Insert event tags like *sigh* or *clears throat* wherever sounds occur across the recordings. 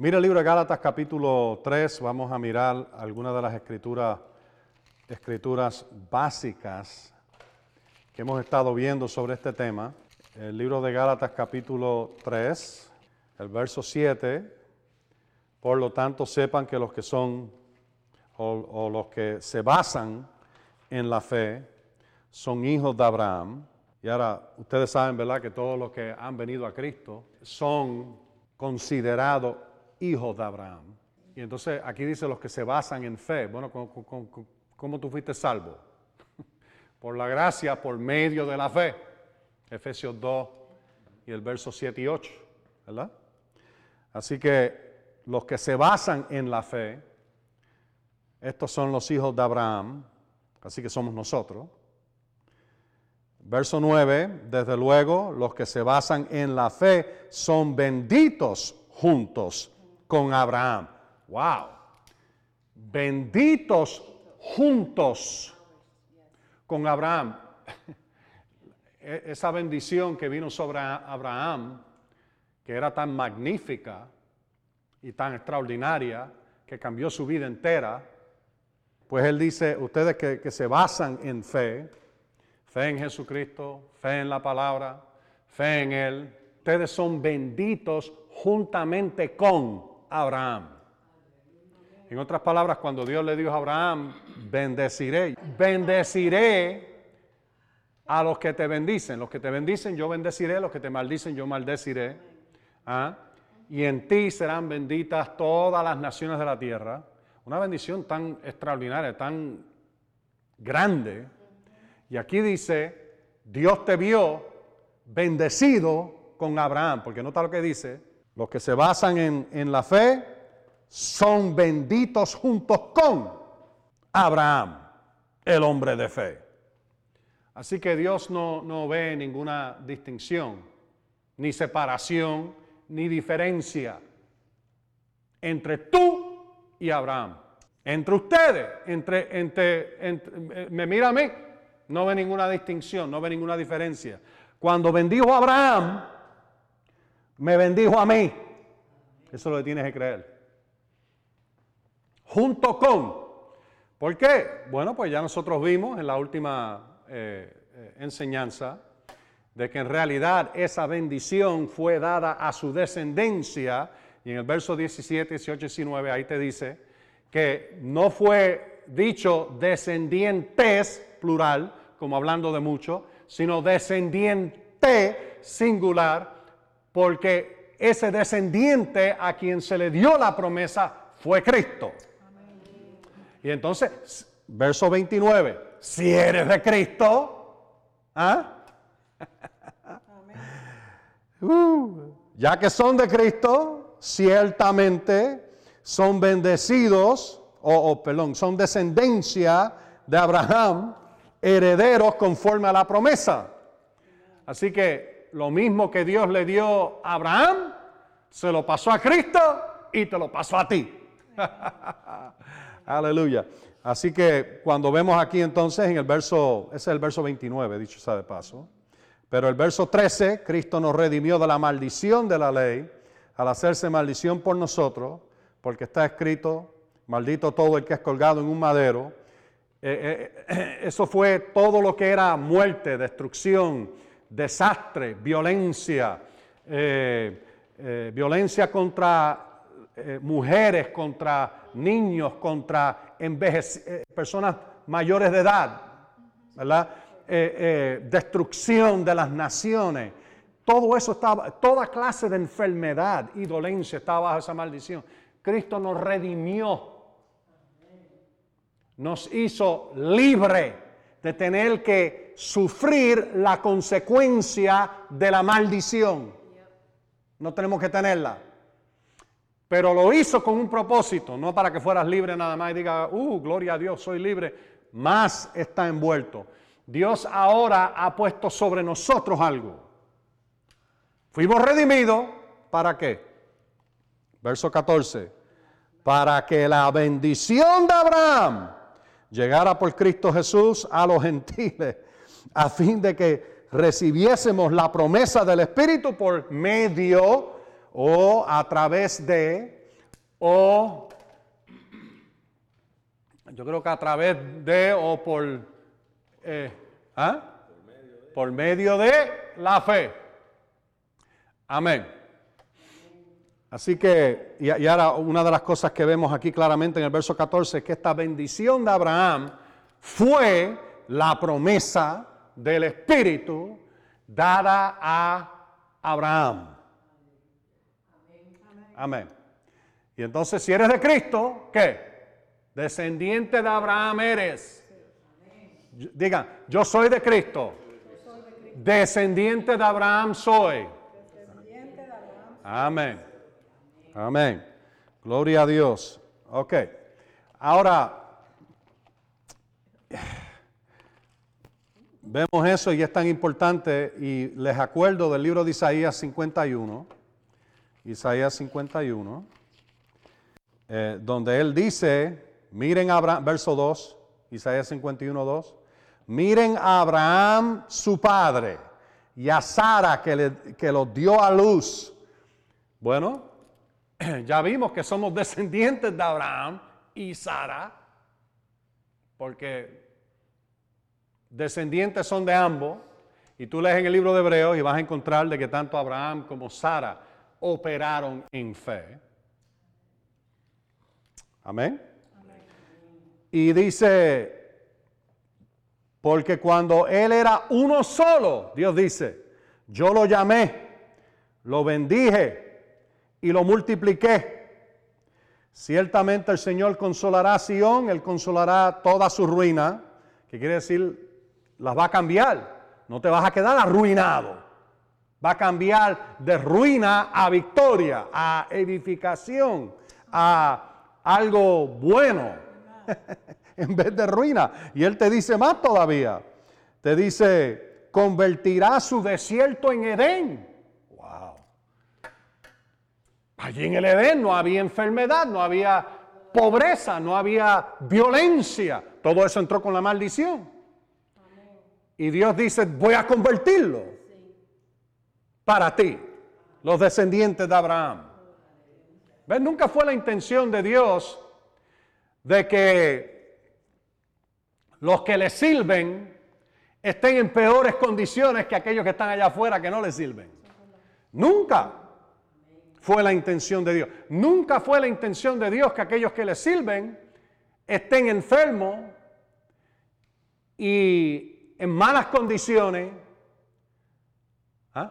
Mira el libro de Gálatas capítulo 3, vamos a mirar algunas de las escrituras, escrituras básicas que hemos estado viendo sobre este tema. El libro de Gálatas capítulo 3, el verso 7, por lo tanto sepan que los que son o, o los que se basan en la fe son hijos de Abraham. Y ahora ustedes saben, ¿verdad?, que todos los que han venido a Cristo son considerados hijos de Abraham. Y entonces aquí dice los que se basan en fe. Bueno, ¿cómo, tú fuiste salvo? *laughs* por la gracia, por medio de la fe. Efesios 2 y el verso 7 y 8, ¿verdad? Así que los que se basan en la fe, estos son los hijos de Abraham, así que somos nosotros. Verso 9, desde luego, los que se basan en la fe son benditos juntos con Abraham. ¡Wow! Benditos juntos con Abraham. E-, esa bendición que vino sobre Abraham, que era tan magnífica y tan extraordinaria, que cambió su vida entera, pues él dice, ustedes que, que se basan en fe, fe en Jesucristo, fe en la palabra, fe en Él, ustedes son benditos juntamente con Abraham. En otras palabras, cuando Dios le dijo a Abraham, bendeciré, bendeciré a los que te bendicen. Los que te bendicen, yo bendeciré, los que te maldicen, yo maldeciré. ¿Ah? Y en ti serán benditas todas las naciones de la tierra. Una bendición tan extraordinaria, tan grande. Y aquí dice, Dios te vio bendecido con Abraham, porque nota lo que dice, los que se basan en, la fe son benditos juntos con Abraham, el hombre de fe. Así que Dios no, no ve ninguna distinción, ni separación, ni diferencia entre tú y Abraham. Entre ustedes, entre, entre, entre, me mira a mí, no ve ninguna distinción, no ve ninguna diferencia. Cuando bendijo a Abraham, me bendijo a mí. Eso lo tienes que creer. Junto con. ¿Por qué? Bueno, pues ya nosotros vimos en la última eh, eh, enseñanza de que en realidad esa bendición fue dada a su descendencia. Y en el verso 17, 18, 19, ahí te dice que no fue dicho descendientes, plural, como hablando de mucho, sino descendiente singular, porque ese descendiente a quien se le dio la promesa fue Cristo. Y entonces, verso 29, si eres de Cristo, ¿ah? Uh, ya que son de Cristo, ciertamente son bendecidos, o, o perdón, son descendencia de Abraham, herederos conforme a la promesa. Así que lo mismo que Dios le dio a Abraham, se lo pasó a Cristo y te lo pasó a ti. *laughs* Aleluya. Así que cuando vemos aquí entonces en el verso, ese es el verso 29, dicho sea de paso, pero el verso 13, Cristo nos redimió de la maldición de la ley al hacerse maldición por nosotros, porque está escrito, maldito todo el que es colgado en un madero. Eh, eh, eh, eso fue todo lo que era muerte, destrucción, desastre, violencia, eh, eh, violencia contra eh, mujeres, contra niños, contra personas mayores de edad, ¿verdad? destrucción de las naciones. Todo eso estaba, toda clase de enfermedad y dolencia estaba bajo esa maldición. Cristo nos redimió, nos hizo libre de tener que sufrir la consecuencia de la maldición. No tenemos que tenerla. Pero lo hizo con un propósito, no para que fueras libre nada más y diga, uh, gloria a Dios, soy libre. Más está envuelto. Dios ahora ha puesto sobre nosotros algo. Fuimos redimidos, ¿para qué? Verso 14. Para que la bendición de Abraham llegara por Cristo Jesús a los gentiles, a fin de que recibiésemos la promesa del Espíritu por medio o a través de o yo creo que a través de o por, eh, ¿ah? por medio de la fe. Amén. Así que, y, y, ahora una de las cosas que vemos aquí claramente en el verso 14 es que esta bendición de Abraham fue la promesa del Espíritu dada a Abraham. Amén. Y entonces si eres de Cristo, ¿qué? Descendiente de Abraham eres. Digan, yo soy de Cristo. Descendiente de Abraham soy. Amén. Amén. Gloria a Dios. Ok. Ahora, vemos eso y es tan importante y les acuerdo del libro de Isaías 51. Isaías 51. Eh, donde él dice, miren Abraham, verso 2, Isaías 51, 2, miren a Abraham su padre y a Sara que, le, que los dio a luz. Bueno, *clears throat* ya vimos que somos descendientes de Abraham y Sara, porque descendientes son de ambos, y tú lees en el libro de Hebreos y vas a encontrar de que tanto Abraham como Sara operaron en fe. Amén. Y dice, porque cuando él era uno solo, Dios dice, yo lo llamé, lo bendije y lo multipliqué. Ciertamente el Señor consolará a Sión, Él consolará toda su ruina, que quiere decir, las va a cambiar. No te vas a quedar arruinado. Va a cambiar de ruina a victoria, a edificación, a algo bueno, *laughs* en vez de ruina. Y Él te dice más todavía. Te dice, convertirá su desierto en Edén Allí en el Edén no había enfermedad, no había pobreza, no había violencia. Todo eso entró con la maldición. Y Dios dice, voy a convertirlo para ti, los descendientes de Abraham. ¿Ves? Nunca fue la intención de Dios de que los que le sirven estén en peores condiciones que aquellos que están allá afuera que no le sirven. Nunca fue la intención de Dios. Nunca fue la intención de Dios que aquellos que le sirven estén enfermos y en malas condiciones. ¿Ah?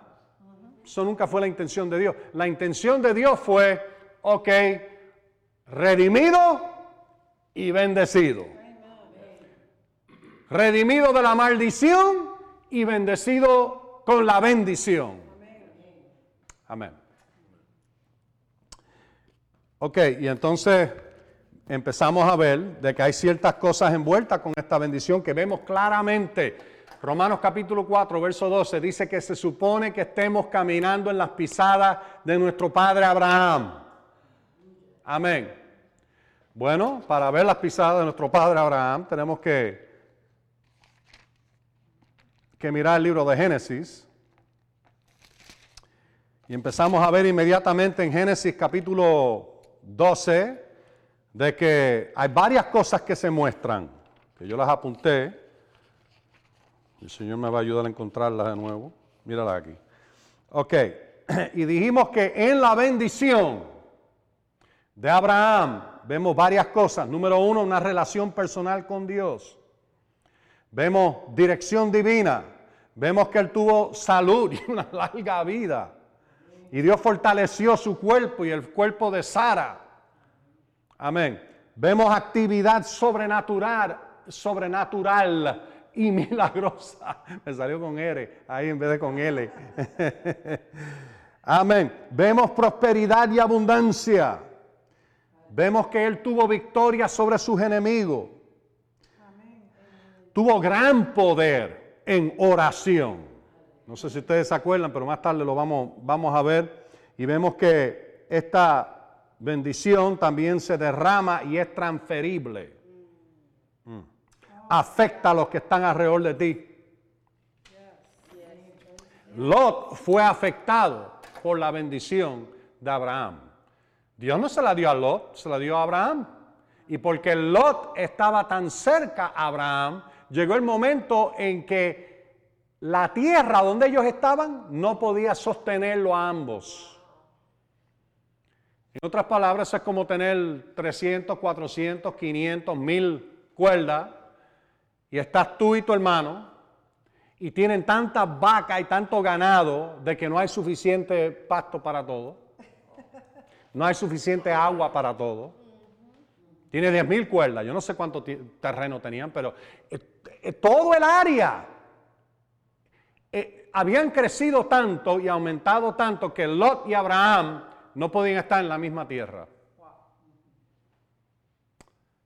Eso nunca fue la intención de Dios. La intención de Dios fue, ok, redimido y bendecido. Redimido de la maldición y bendecido con la bendición. Amén. Ok, y entonces empezamos a ver de que hay ciertas cosas envueltas con esta bendición que vemos claramente. Romanos capítulo 4, verso 12 dice que se supone que estemos caminando en las pisadas de nuestro padre Abraham. Amén. Bueno, para ver las pisadas de nuestro padre Abraham tenemos que, que mirar el libro de Génesis. Y empezamos a ver inmediatamente en Génesis capítulo 12 de que hay varias cosas que se muestran, que yo las apunté. El Señor me va a ayudar a encontrarlas de nuevo. Mírala aquí. Ok, *clears throat* y dijimos que en la bendición de Abraham vemos varias cosas. Número uno, una relación personal con Dios. Vemos dirección divina. Vemos que él tuvo salud *laughs* y una larga vida. Y Dios fortaleció su cuerpo y el cuerpo de Sara. Amén. Vemos actividad sobrenatural, sobrenatural y milagrosa. *laughs* Me salió con R ahí en vez de con L. *laughs* Amén. Vemos prosperidad y abundancia. Vemos que Él tuvo victoria sobre sus enemigos. Tuvo gran poder en oración. No sé si ustedes se acuerdan, pero más tarde lo vamos, vamos a ver. Y vemos que esta bendición también se derrama y es transferible. Mm. Afecta a los que están alrededor de ti. Lot fue afectado por la bendición de Abraham. Dios no se la dio a Lot, se la dio a Abraham. Y porque Lot estaba tan cerca a Abraham, llegó el momento en que la tierra donde ellos estaban no podía sostenerlo a ambos. En otras palabras, es como tener 300, 400, 500, 1000 cuerdas y estás tú y tu hermano y tienen tantas vacas y tanto ganado de que no hay suficiente pasto para todo. No hay suficiente agua para todo. Tiene 10.000 cuerdas. Yo no sé cuánto terreno tenían, pero eh, eh, todo el área eh, habían crecido tanto y aumentado tanto que Lot y Abraham no podían estar en la misma tierra.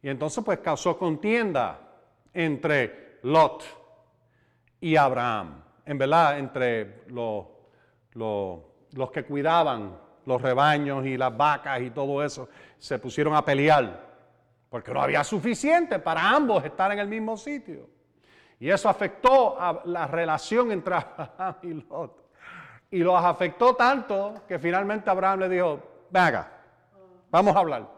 Y entonces pues causó contienda entre Lot y Abraham. En verdad, entre los, los que cuidaban los rebaños y las vacas y todo eso, se pusieron a pelear, porque no había suficiente para ambos estar en el mismo sitio. Y eso afectó a la relación entre *laughs* Abraham y Lot. Y los afectó tanto que finalmente Abraham le dijo, venga, vamos a hablar.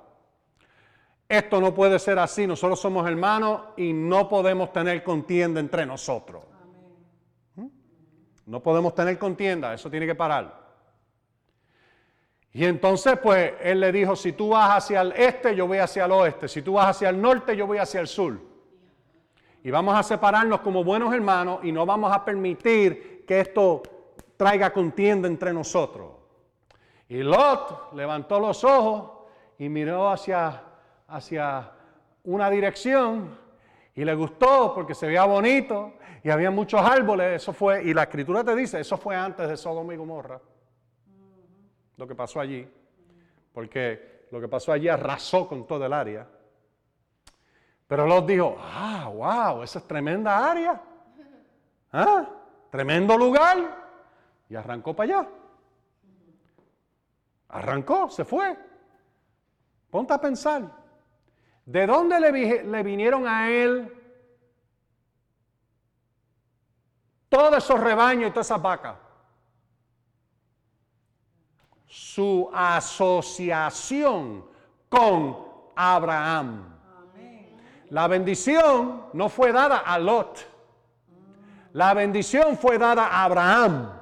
Esto no puede ser así, nosotros somos hermanos y no podemos tener contienda entre nosotros. ¿Mm? No podemos tener contienda, eso tiene que parar. Y entonces, pues, él le dijo, si tú vas hacia el este, yo voy hacia el oeste. Si tú vas hacia el norte, yo voy hacia el sur. Y vamos a separarnos como buenos hermanos y no vamos a permitir que esto traiga contienda entre nosotros. Y Lot levantó los ojos y miró hacia, hacia una dirección y le gustó porque se veía bonito y había muchos árboles. Eso fue, y la escritura te dice, eso fue antes de Sodoma y Gomorra lo que pasó allí, porque lo que pasó allí arrasó con todo el área. Pero Lot dijo, ah, wow, esa es tremenda área. ¿Ah? Tremendo lugar. Y arrancó para allá. Arrancó, se fue. Ponte a pensar. ¿De dónde le, le vinieron a él todos esos rebaños y todas esas vacas? su asociación con Abraham. La bendición no fue dada a Lot. La bendición fue dada a Abraham.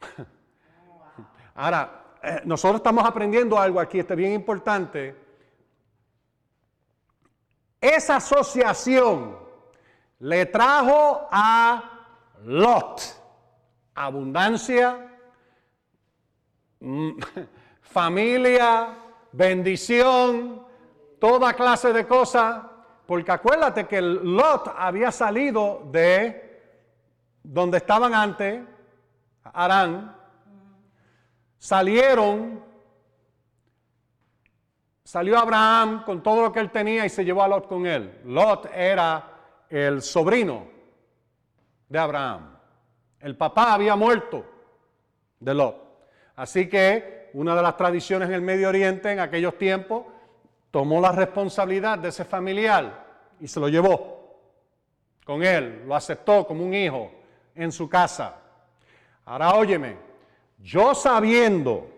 *laughs* Ahora, eh, nosotros estamos aprendiendo algo aquí, esto es bien importante. Esa asociación le trajo a Lot. Abundancia, mm, *laughs* familia, bendición, toda clase de cosas. Porque acuérdate que Lot había salido de donde estaban antes, Arán. Salieron, salió Abraham con todo lo que él tenía y se llevó a Lot con él. Lot era el sobrino de Abraham. El papá había muerto de Lot. Así que una de las tradiciones en el Medio Oriente en aquellos tiempos tomó la responsabilidad de ese familiar y se lo llevó con él, lo aceptó como un hijo en su casa. Ahora óyeme, yo sabiendo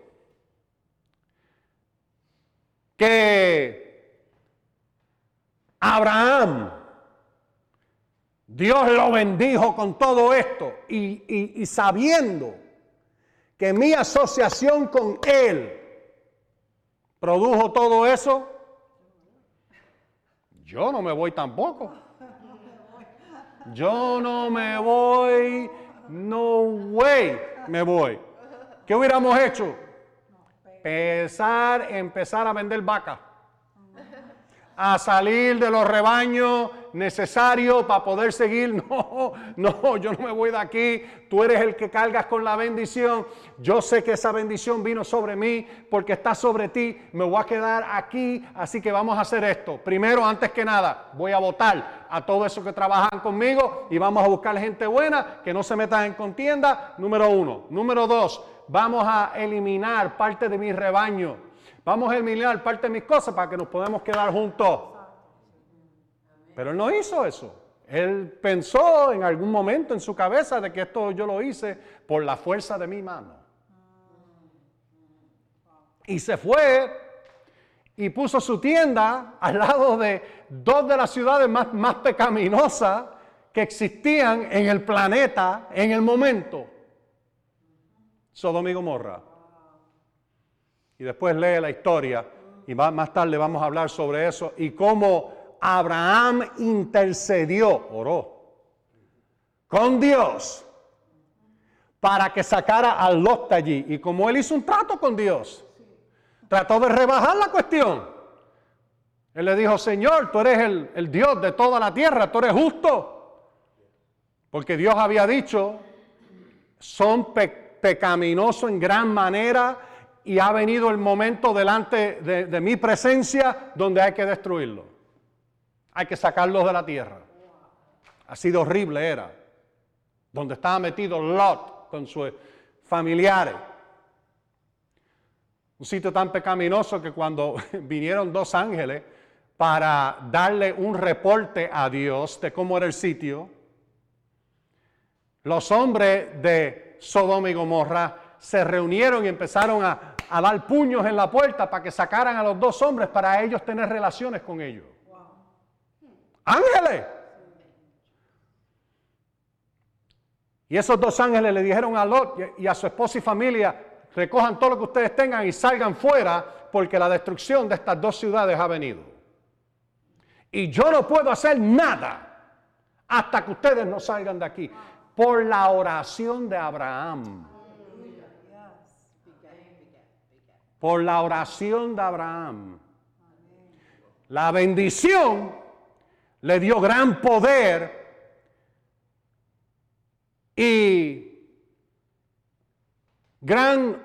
que Abraham Dios lo bendijo con todo esto y, sabiendo que mi asociación con Él produjo todo eso, yo no me voy tampoco. Yo no me voy, no way me voy. ¿Qué hubiéramos hecho? Empezar, empezar a vender vaca a salir de los rebaños necesarios para poder seguir. *laughs* No, no, yo no me voy de aquí. Tú eres el que cargas con la bendición. Yo sé que esa bendición vino sobre mí porque está sobre ti. Me voy a quedar aquí. Así que vamos a hacer esto. Primero, antes que nada, voy a votar a todos esos que trabajan conmigo y vamos a buscar gente buena que no se metan en contienda. Número uno. Número dos, vamos a eliminar parte de mi rebaño Vamos a eliminar parte de mis cosas para que nos podamos quedar juntos. Pero él no hizo eso. Él pensó en algún momento en su cabeza de que esto yo lo hice por la fuerza de mi mano. Y se fue y puso su tienda al lado de dos de las ciudades más, pecaminosas que existían en el planeta en el momento. Sodoma y Gomorra. Y después lee la historia y más tarde vamos a hablar sobre eso y cómo Abraham intercedió, oró con Dios para que sacara a Lot allí. Y como él hizo un trato con Dios, trató de rebajar la cuestión. Él le dijo, Señor, tú eres el, el Dios de toda la tierra, tú eres justo. Porque Dios había dicho, son pecaminosos en gran manera y ha venido el momento delante de, mi presencia donde hay que destruirlo. Hay que sacarlos de la tierra. Así de horrible era. Donde estaba metido Lot con sus familiares. Un sitio tan pecaminoso que cuando *laughs* vinieron dos ángeles para darle un reporte a Dios de cómo era el sitio, los hombres de Sodoma y Gomorra se reunieron y empezaron a, dar puños en la puerta para que sacaran a los dos hombres para ellos tener relaciones con ellos. Ángeles. Y esos dos ángeles le dijeron a Lot y a su esposa y familia, recojan todo lo que ustedes tengan y salgan fuera porque la destrucción de estas dos ciudades ha venido. Y yo no puedo hacer nada hasta que ustedes no salgan de aquí por la oración de Abraham. Por la oración de Abraham. La bendición le dio gran poder y gran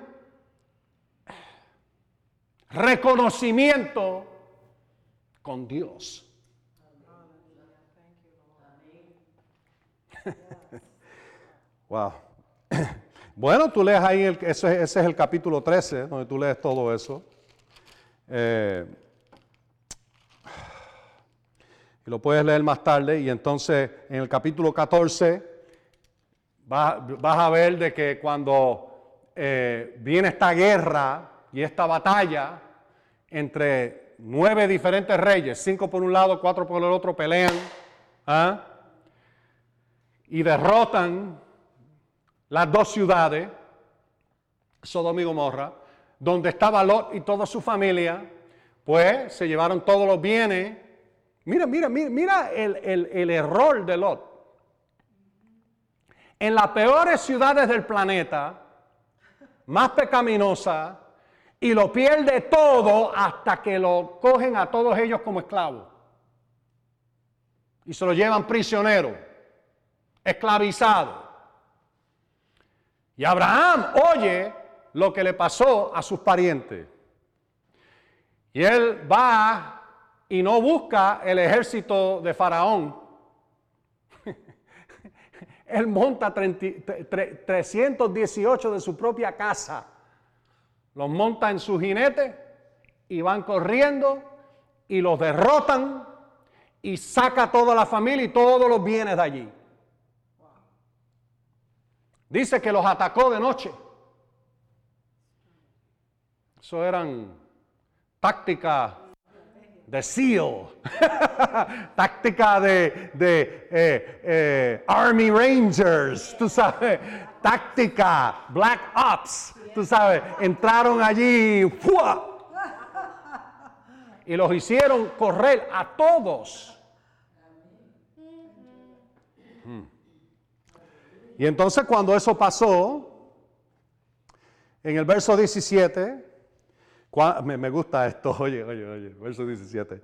reconocimiento con Dios. Wow. Bueno, tú lees ahí, ese, es el capítulo 13, donde tú lees todo eso. Eh, y lo puedes leer más tarde. Y entonces en el capítulo 14 vas, a ver de que cuando eh, viene esta guerra y esta batalla entre nueve diferentes reyes, cinco por un lado, cuatro por el otro, pelean ¿ah? y derrotan las dos ciudades, Sodoma y Gomorra, donde estaba Lot y toda su familia, pues se llevaron todos los bienes. Mira, mira, mira, mira el, error de Lot. En las peores ciudades del planeta, más pecaminosa, y lo pierde todo hasta que lo cogen a todos ellos como esclavos. Y se lo llevan prisionero, esclavizado. Y Abraham oye lo que le pasó a sus parientes. Y él va y no busca el ejército de Faraón. *laughs* él monta 318 de su propia casa. Los monta en su jinete y van corriendo y los derrotan y saca toda la familia y todos los bienes de allí. Dice que los atacó de noche. Eso eran tácticas de SEAL, *laughs* táctica de, de eh, eh, Army Rangers, tú sabes, táctica, Black Ops, tú sabes, entraron allí y los hicieron correr a todos. Y entonces cuando eso pasó, en el verso 17, me, gusta esto, *laughs* oye, oye, oye, verso 17.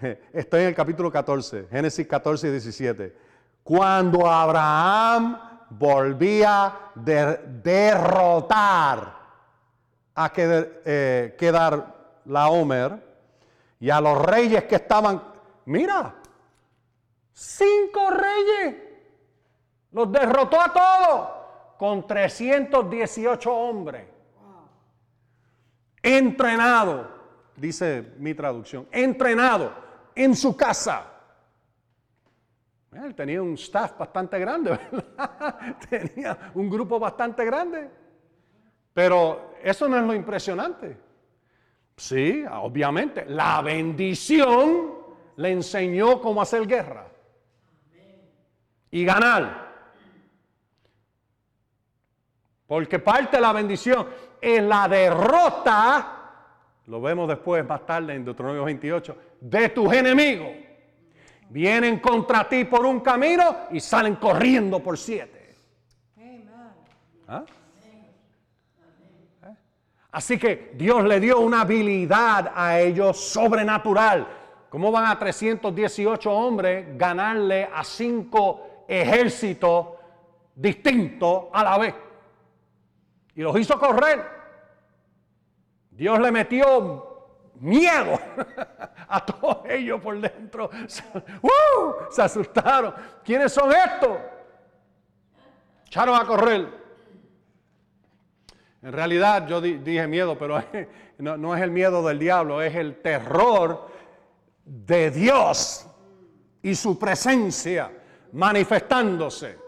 *laughs* Estoy en el capítulo 14, Génesis 14 y 17. Cuando Abraham volvía de derrotar a eh, quedar la Homer y a los reyes que estaban, mira, cinco reyes los derrotó a todos con 318 hombres. Entrenado, dice mi traducción, entrenado en su casa. Él tenía un staff bastante grande, *laughs* ¿verdad? tenía un grupo bastante grande. Pero eso no es lo impresionante. Sí, obviamente, la bendición le enseñó cómo hacer guerra y ganar. Porque parte de la bendición es la derrota, lo vemos después más tarde en Deuteronomio 28, de tus enemigos. Vienen contra ti por un camino y salen corriendo por siete. ¿Ah? ¿Eh? Así que Dios le dio una habilidad a ellos sobrenatural. ¿Cómo van a 318 hombres ganarle a cinco ejércitos distintos a la vez? Y los hizo correr. Dios le metió miedo *laughs* a todos ellos por dentro. *laughs* ¡Uh! Se asustaron. ¿Quiénes son estos? Echaron a correr. En realidad yo dije miedo, pero *laughs* no, no es el miedo del diablo, es el terror de Dios y su presencia manifestándose.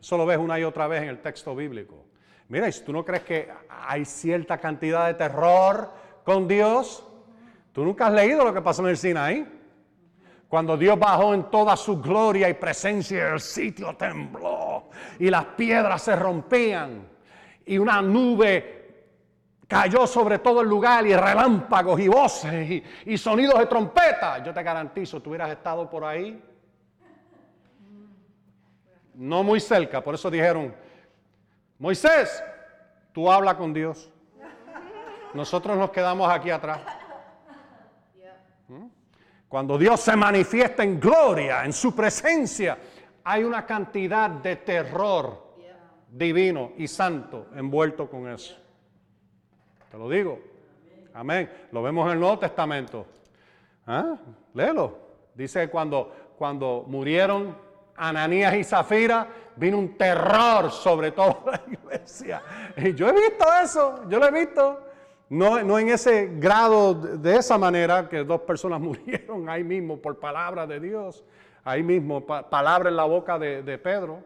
Eso lo ves una y otra vez en el texto bíblico. Mira, si tú no crees que hay cierta cantidad de terror con Dios, tú nunca has leído lo que pasó en el Sinaí. Cuando Dios bajó en toda su gloria y presencia, el sitio tembló y las piedras se rompían y una nube cayó sobre todo el lugar y relámpagos y voces y, sonidos de trompeta. Yo te garantizo, tú hubieras estado por ahí. No muy cerca, por eso dijeron, Moisés, tú habla con Dios. Nosotros nos quedamos aquí atrás. ¿Mm? Cuando Dios se manifiesta en gloria, en su presencia, hay una cantidad de terror divino y santo envuelto con eso. Te lo digo. Amén. Lo vemos en el Nuevo Testamento. ¿Ah? Léelo. Dice que cuando, cuando murieron Ananías y Zafira, vino un terror sobre toda *laughs* la iglesia. Y yo he visto eso, yo lo he visto. No, no en ese grado, de esa manera, que dos personas *laughs* murieron ahí mismo por palabra de Dios, ahí mismo, palabra en la boca de, Pedro.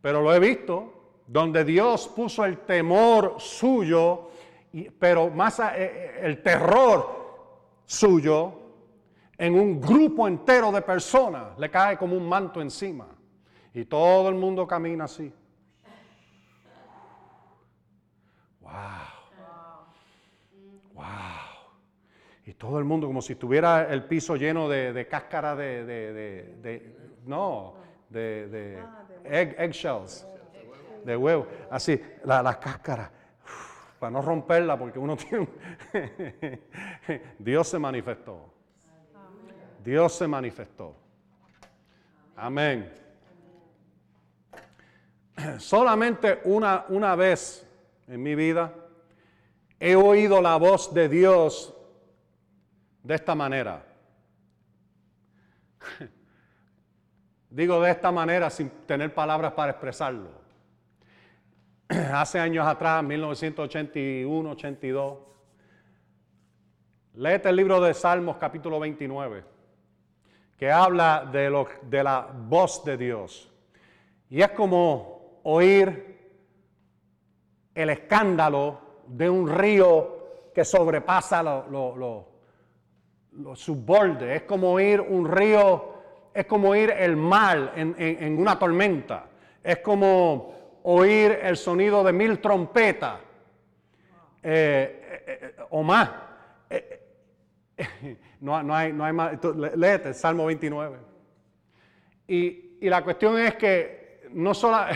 Pero lo he visto, donde Dios puso el temor suyo, pero más eh, eh, el terror suyo en un grupo entero de personas, le cae como un manto encima. Y todo el mundo camina así. Wow. Wow. Y todo el mundo como si tuviera el piso lleno de, cáscara de, de, no, de, eggshells, de huevo. Así, la, la cáscara, para no romperla porque uno *laughs* tiene... *laughs* Dios se manifestó. Dios se manifestó. Amén. Solamente una, una vez en mi vida he oído la voz de Dios de esta manera. *laughs* Digo de esta manera sin tener palabras para expresarlo. *clears throat* Hace años atrás, 1981, 82, léete el libro de Salmos capítulo 29, que habla de, lo, de la voz de Dios. Y es como oír el escándalo de un río que sobrepasa lo, su borde. Es como oír un río es como oír el mar en, una tormenta. Es como oír el sonido de mil trompetas eh, eh, eh, o más. *laughs* no, no, hay, no hay más. Léete el Salmo 29. Y, y la cuestión es que no solo *laughs*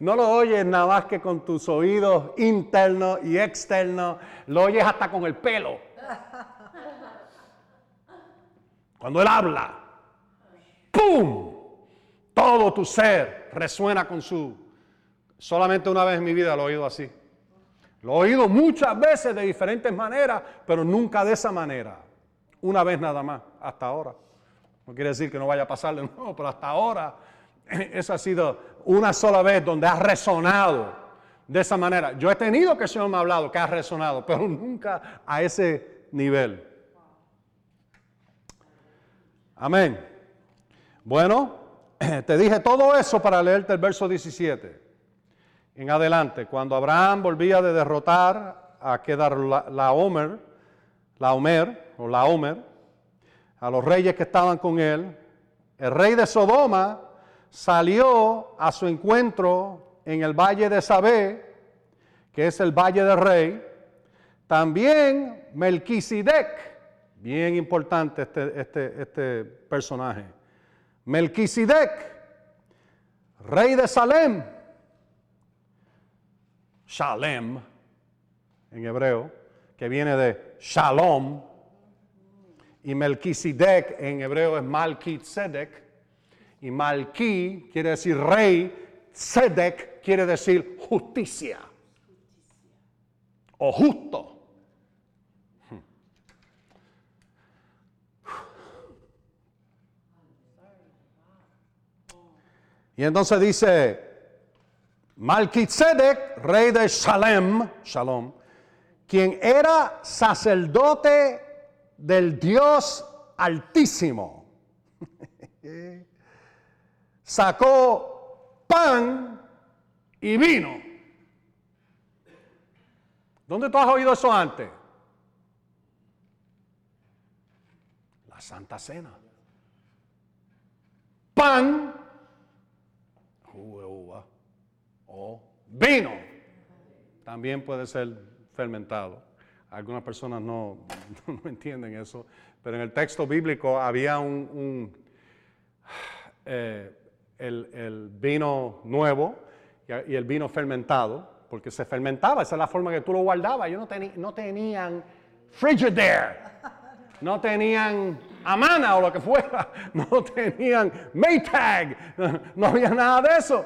no lo oyes nada más que con tus oídos internos y externos, lo oyes hasta con el pelo. Cuando Él habla, ¡pum! Todo tu ser resuena con su... Solamente una vez en mi vida lo he oído así. Lo he oído muchas veces de diferentes maneras, pero nunca de esa manera. Una vez nada más, hasta ahora. No quiere decir que no vaya a pasar de *laughs* nuevo, pero hasta ahora *clears throat* esa ha sido una sola vez donde ha resonado de esa manera. Yo he tenido que el Señor me ha hablado, que ha resonado, pero *laughs* nunca a ese nivel. Amén. Bueno, *clears throat* te dije todo eso para leerte el verso 17. En adelante, cuando Abraham volvía de derrotar a quedar la, Homer, la Homer o la Homer, a los reyes que estaban con él, el rey de Sodoma salió a su encuentro en el valle de Sabé, que es el valle del rey. También Melquisedec, bien importante este, este, este personaje. Melquisedec, rey de Salem, Shalem en hebreo, que viene de Shalom, y Melquisedec en hebreo es Malkitzedek, y Malki quiere decir rey, Sedek quiere decir justicia o justo. Y entonces dice, Malkitzedek, rey de Shalem, Shalom, quien era sacerdote del Dios Altísimo, *laughs* sacó pan y vino. ¿Dónde tú has oído eso antes? La Santa Cena. Pan o vino. También puede ser fermentado. Algunas personas *laughs* no, entienden eso, pero en el texto bíblico había un, *sighs* eh, el, vino nuevo y, el vino fermentado, porque se fermentaba, esa es la forma que tú lo guardabas. Ellos no, no tenían Frigidaire, no tenían Amana o lo que fuera, *laughs* no tenían Maytag, *laughs* no había nada de eso.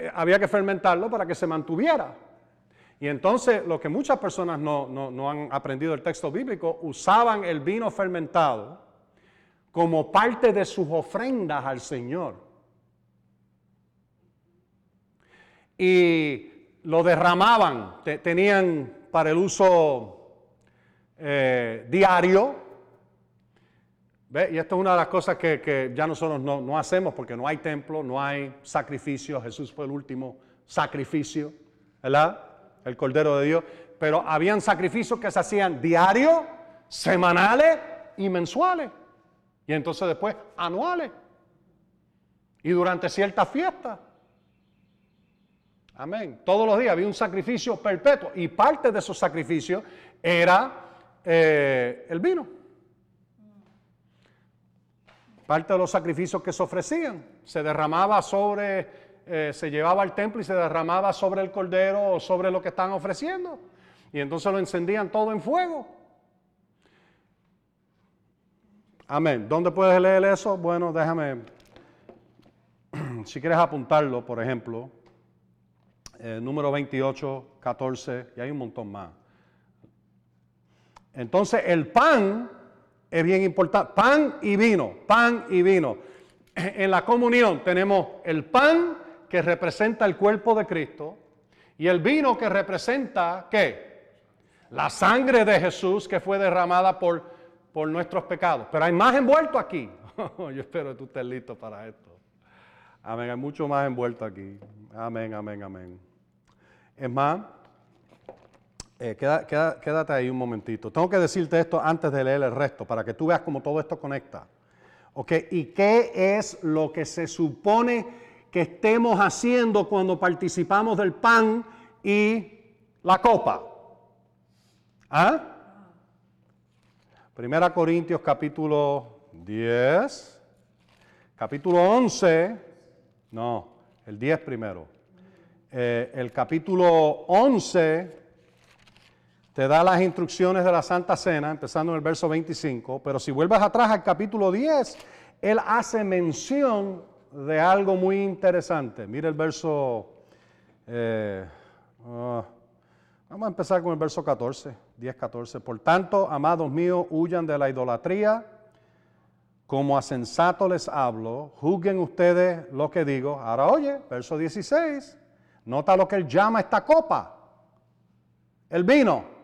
Eh, había que fermentarlo para que se mantuviera. Y entonces lo que muchas personas no, no han aprendido el texto bíblico, usaban el vino fermentado como parte de sus ofrendas al Señor. Y lo derramaban, tenían para el uso eh, diario. Y esto es una de las cosas que, ya nosotros no, no, hacemos porque no hay templo, no hay sacrificio. Jesús fue el último sacrificio, ¿verdad? El Cordero de Dios. Pero habían sacrificios que se hacían diarios, semanales y mensuales. Y entonces después anuales. Y durante ciertas fiestas. Amén. Todos los días había un sacrificio perpetuo y parte de esos sacrificios era eh, el vino. Parte de los sacrificios que se ofrecían se derramaba sobre, eh, se llevaba al templo y se derramaba sobre el cordero o sobre lo que estaban ofreciendo. Y entonces lo encendían todo en fuego. Amén. ¿Dónde puedes leer eso? Bueno, déjame, *clears throat* si quieres apuntarlo, por ejemplo, eh, número 28, 14, y hay un montón más. Entonces el pan es bien importante, pan y vino, pan y vino. En la comunión tenemos el pan que representa el cuerpo de Cristo y el vino que representa ¿qué? La sangre de Jesús que fue derramada por, por nuestros pecados. Pero hay más envuelto aquí. *laughs* Yo espero que tú estés listo para esto. Amén, hay mucho más envuelto aquí. Amén, amén, amén. Es más, eh, quédate ahí un momentito. Tengo que decirte esto antes de leer el resto, para que tú veas cómo todo esto conecta. ¿Ok? ¿Y qué es lo que se supone que estemos haciendo cuando participamos del pan y la copa? ¿Ah? Primera Corintios capítulo 10, capítulo 11, no, el 10 primero. Eh, el capítulo 11 te da las instrucciones de la Santa Cena, empezando en el verso 25, pero si vuelves atrás al capítulo 10, él hace mención de algo muy interesante. Mira el verso, eh, ah, vamos a empezar con el verso 14, 10, 14. Por tanto, amados míos, huyan de la idolatría, como a sensato les hablo, juzguen ustedes lo que digo. Ahora oye, verso 16. Nota lo que él llama esta copa. El vino.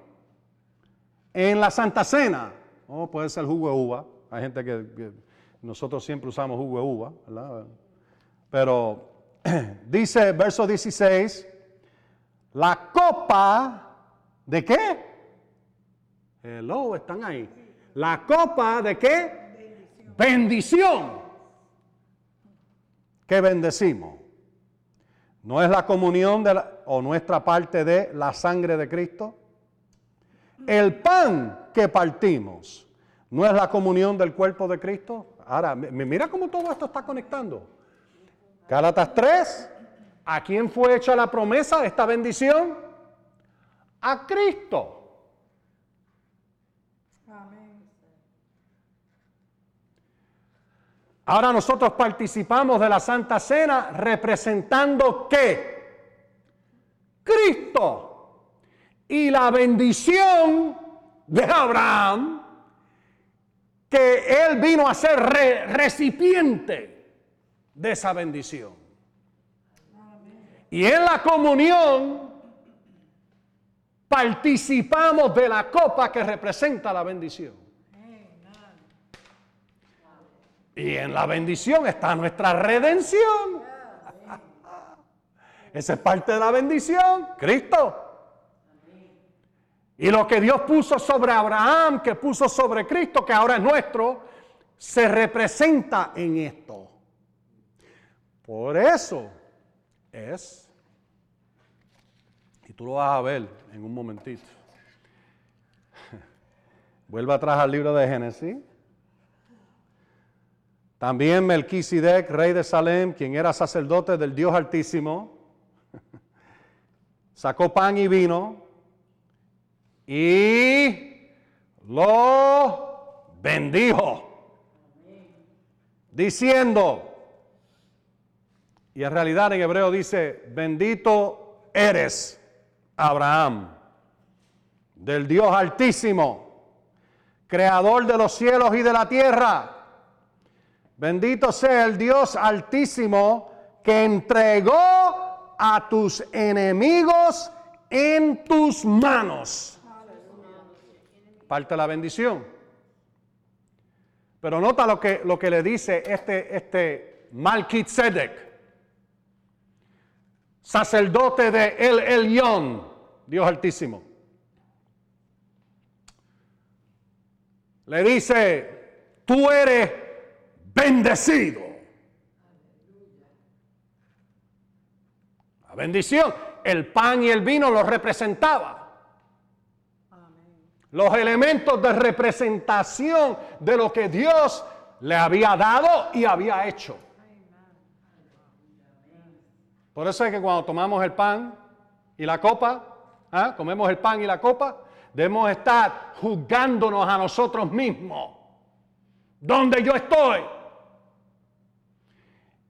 En la Santa Cena. Oh, puede ser jugo de uva. Hay gente que, Nosotros siempre usamos jugo de uva, ¿verdad? Pero *clears throat* dice, verso 16, la copa de qué? Hello, están ahí. La copa de qué? Bendición. Bendición. ¿Qué bendecimos? ¿No es la comunión de o nuestra parte de la sangre de Cristo? El pan que partimos, ¿no es la comunión del cuerpo de Cristo? Ahora, mira cómo todo esto está conectando. Gálatas 3, ¿a quién fue hecha la promesa de esta bendición? A Cristo. Ahora nosotros participamos de la Santa Cena representando qué? Cristo. Y la bendición de Abraham, que él vino a ser recipiente de esa bendición. Y en la comunión participamos de la copa que representa la bendición. Y en la bendición está nuestra redención. *laughs* Esa es parte de la bendición, Cristo. Y lo que Dios puso sobre Abraham, que puso sobre Cristo, que ahora es nuestro, se representa en esto. Por eso es, y tú lo vas a ver en un momentito. *laughs* Vuelve atrás al libro de Génesis. También Melquisedec, rey de Salem, quien era sacerdote del Dios Altísimo, *laughs* sacó pan y vino y lo bendijo, diciendo, y en realidad en hebreo dice, bendito eres, Abraham, del Dios altísimo, creador de los cielos y de la tierra. Bendito sea el Dios altísimo que entregó a tus enemigos en tus manos. Parte la bendición. Pero nota lo que, lo que le dice este, este Malkitzedek sacerdote de El Elión, Dios Altísimo. Le dice, tú eres bendecido. La bendición, el pan y el vino lo representaba. Los elementos de representación de lo que Dios le había dado y había hecho. Por eso es que cuando tomamos el pan y la copa, ¿ah? comemos el pan y la copa, debemos estar juzgándonos a nosotros mismos. ¿Dónde yo estoy?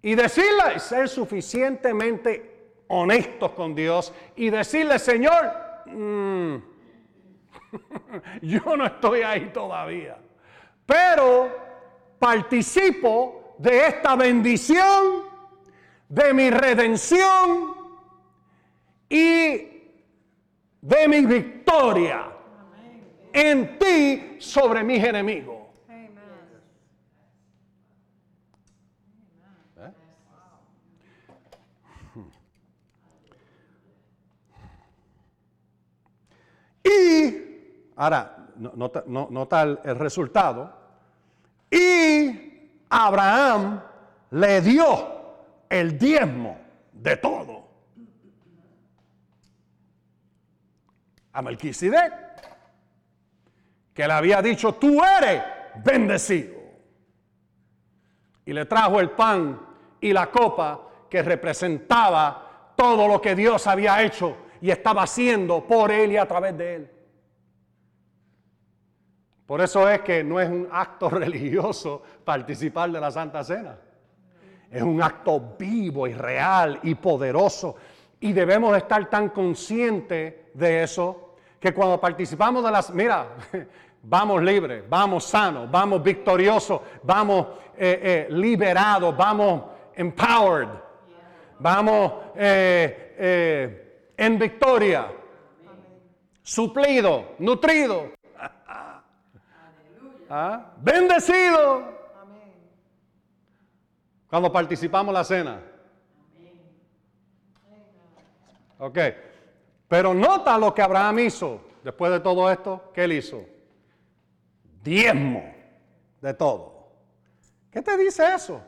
Y decirle, ser suficientemente honestos con Dios y decirle, Señor, mm, *laughs* yo no estoy ahí todavía, pero participo de esta bendición de mi redención y de mi victoria en ti sobre mis enemigos. Y, ahora, nota, el, el resultado, y Abraham le dio el diezmo de todo. A Melquisedec, que le había dicho, tú eres bendecido. Y le trajo el pan y la copa que representaba todo lo que Dios había hecho y estaba haciendo por él y a través de él. Por eso es que no es un acto *laughs* religioso participar de la Santa Cena. Es un acto vivo y real y poderoso. Y debemos estar tan conscientes de eso que cuando participamos de las, mira, *laughs* vamos libres, vamos sanos, vamos victoriosos, vamos eh, eh, liberados, vamos empowered, vamos eh, en victoria, suplido, nutrido, ¿Ah? bendecido. Cuando participamos la cena. Ok. Pero nota lo que Abraham hizo después de todo esto. ¿Qué él hizo? Diezmo de todo. ¿Qué te dice eso?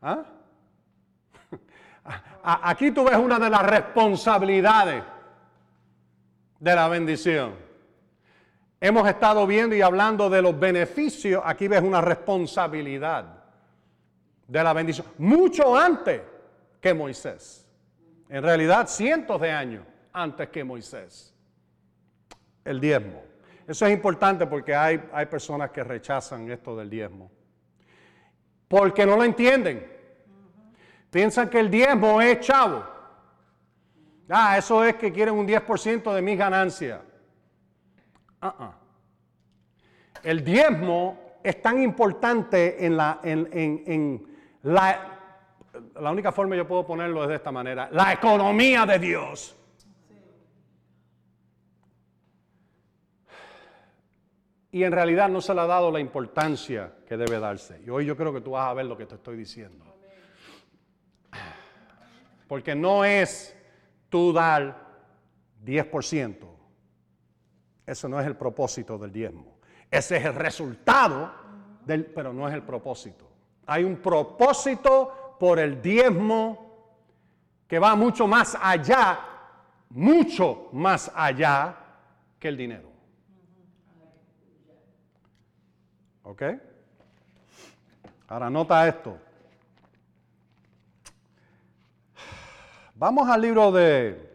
¿Ah? *laughs* Aquí tú ves una de las responsabilidades de la bendición. Hemos estado viendo y hablando de los beneficios, aquí ves una responsabilidad de la bendición, mucho antes que Moisés. En realidad, cientos de años antes que Moisés. El diezmo. Eso es importante porque hay, hay personas que rechazan esto del diezmo. Porque no lo entienden. Piensan que el diezmo es chavo. Ah, eso es que quieren un 10% de mis ganancias. Uh El diezmo es tan importante en la, en, la, la única forma yo puedo ponerlo es de esta manera, la economía de Dios. Y en realidad no se le ha dado la importancia que debe darse. Y hoy yo creo que tú vas a ver lo que te estoy diciendo. Porque no es tú dar 10%. Eso no es el propósito del diezmo. Ese es el resultado, del, pero no es el propósito. Hay un propósito por el diezmo que va mucho más allá, mucho más allá que el dinero. ¿Ok? Ahora nota esto. Vamos al libro de...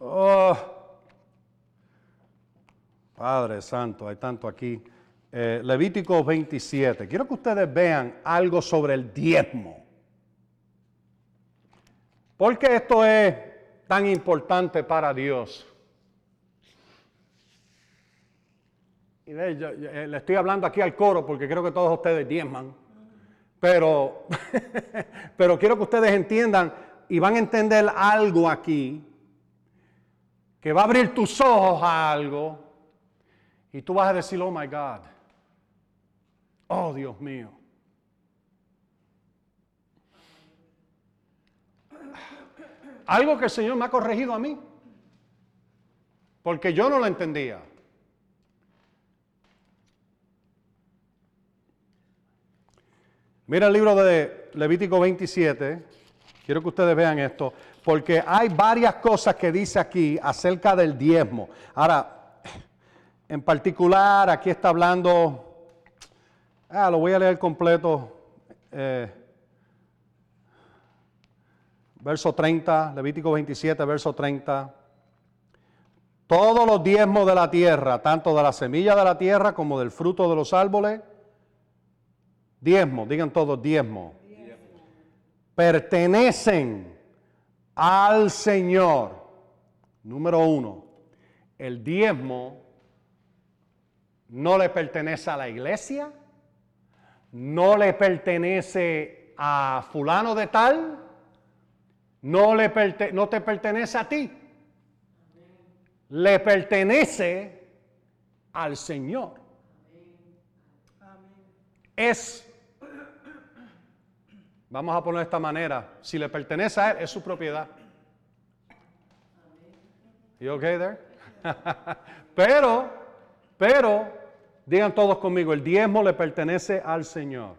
Oh, Padre Santo, hay tanto aquí. Eh, Levítico 27. Quiero que ustedes vean algo sobre el diezmo. ¿Por qué esto es tan importante para Dios? Y eh, le estoy hablando aquí al coro porque creo que todos ustedes diezman. Pero, *laughs* pero quiero que ustedes entiendan y van a entender algo aquí que va a abrir tus ojos a algo y tú vas a decir, oh my God, oh Dios mío. Algo que el Señor me ha corregido a mí, porque yo no lo entendía. Mira el libro de Levítico 27, Quiero que ustedes vean esto, porque hay varias cosas que dice aquí acerca del diezmo. Ahora, en particular, aquí está hablando, ah, lo voy a leer completo. Eh, verso 30, Levítico 27, verso 30. Todos los diezmos de la tierra, tanto de la semilla de la tierra como del fruto de los árboles, diezmo, digan todos diezmo pertenecen al Señor. Número uno, el diezmo no le pertenece a la iglesia, no le pertenece a fulano de tal, no, le no te pertenece a ti, le pertenece al Señor. Es Vamos a poner de esta manera. Si le pertenece a él, es su propiedad. You okay there? *laughs* pero, pero, digan todos conmigo, el diezmo le pertenece al Señor.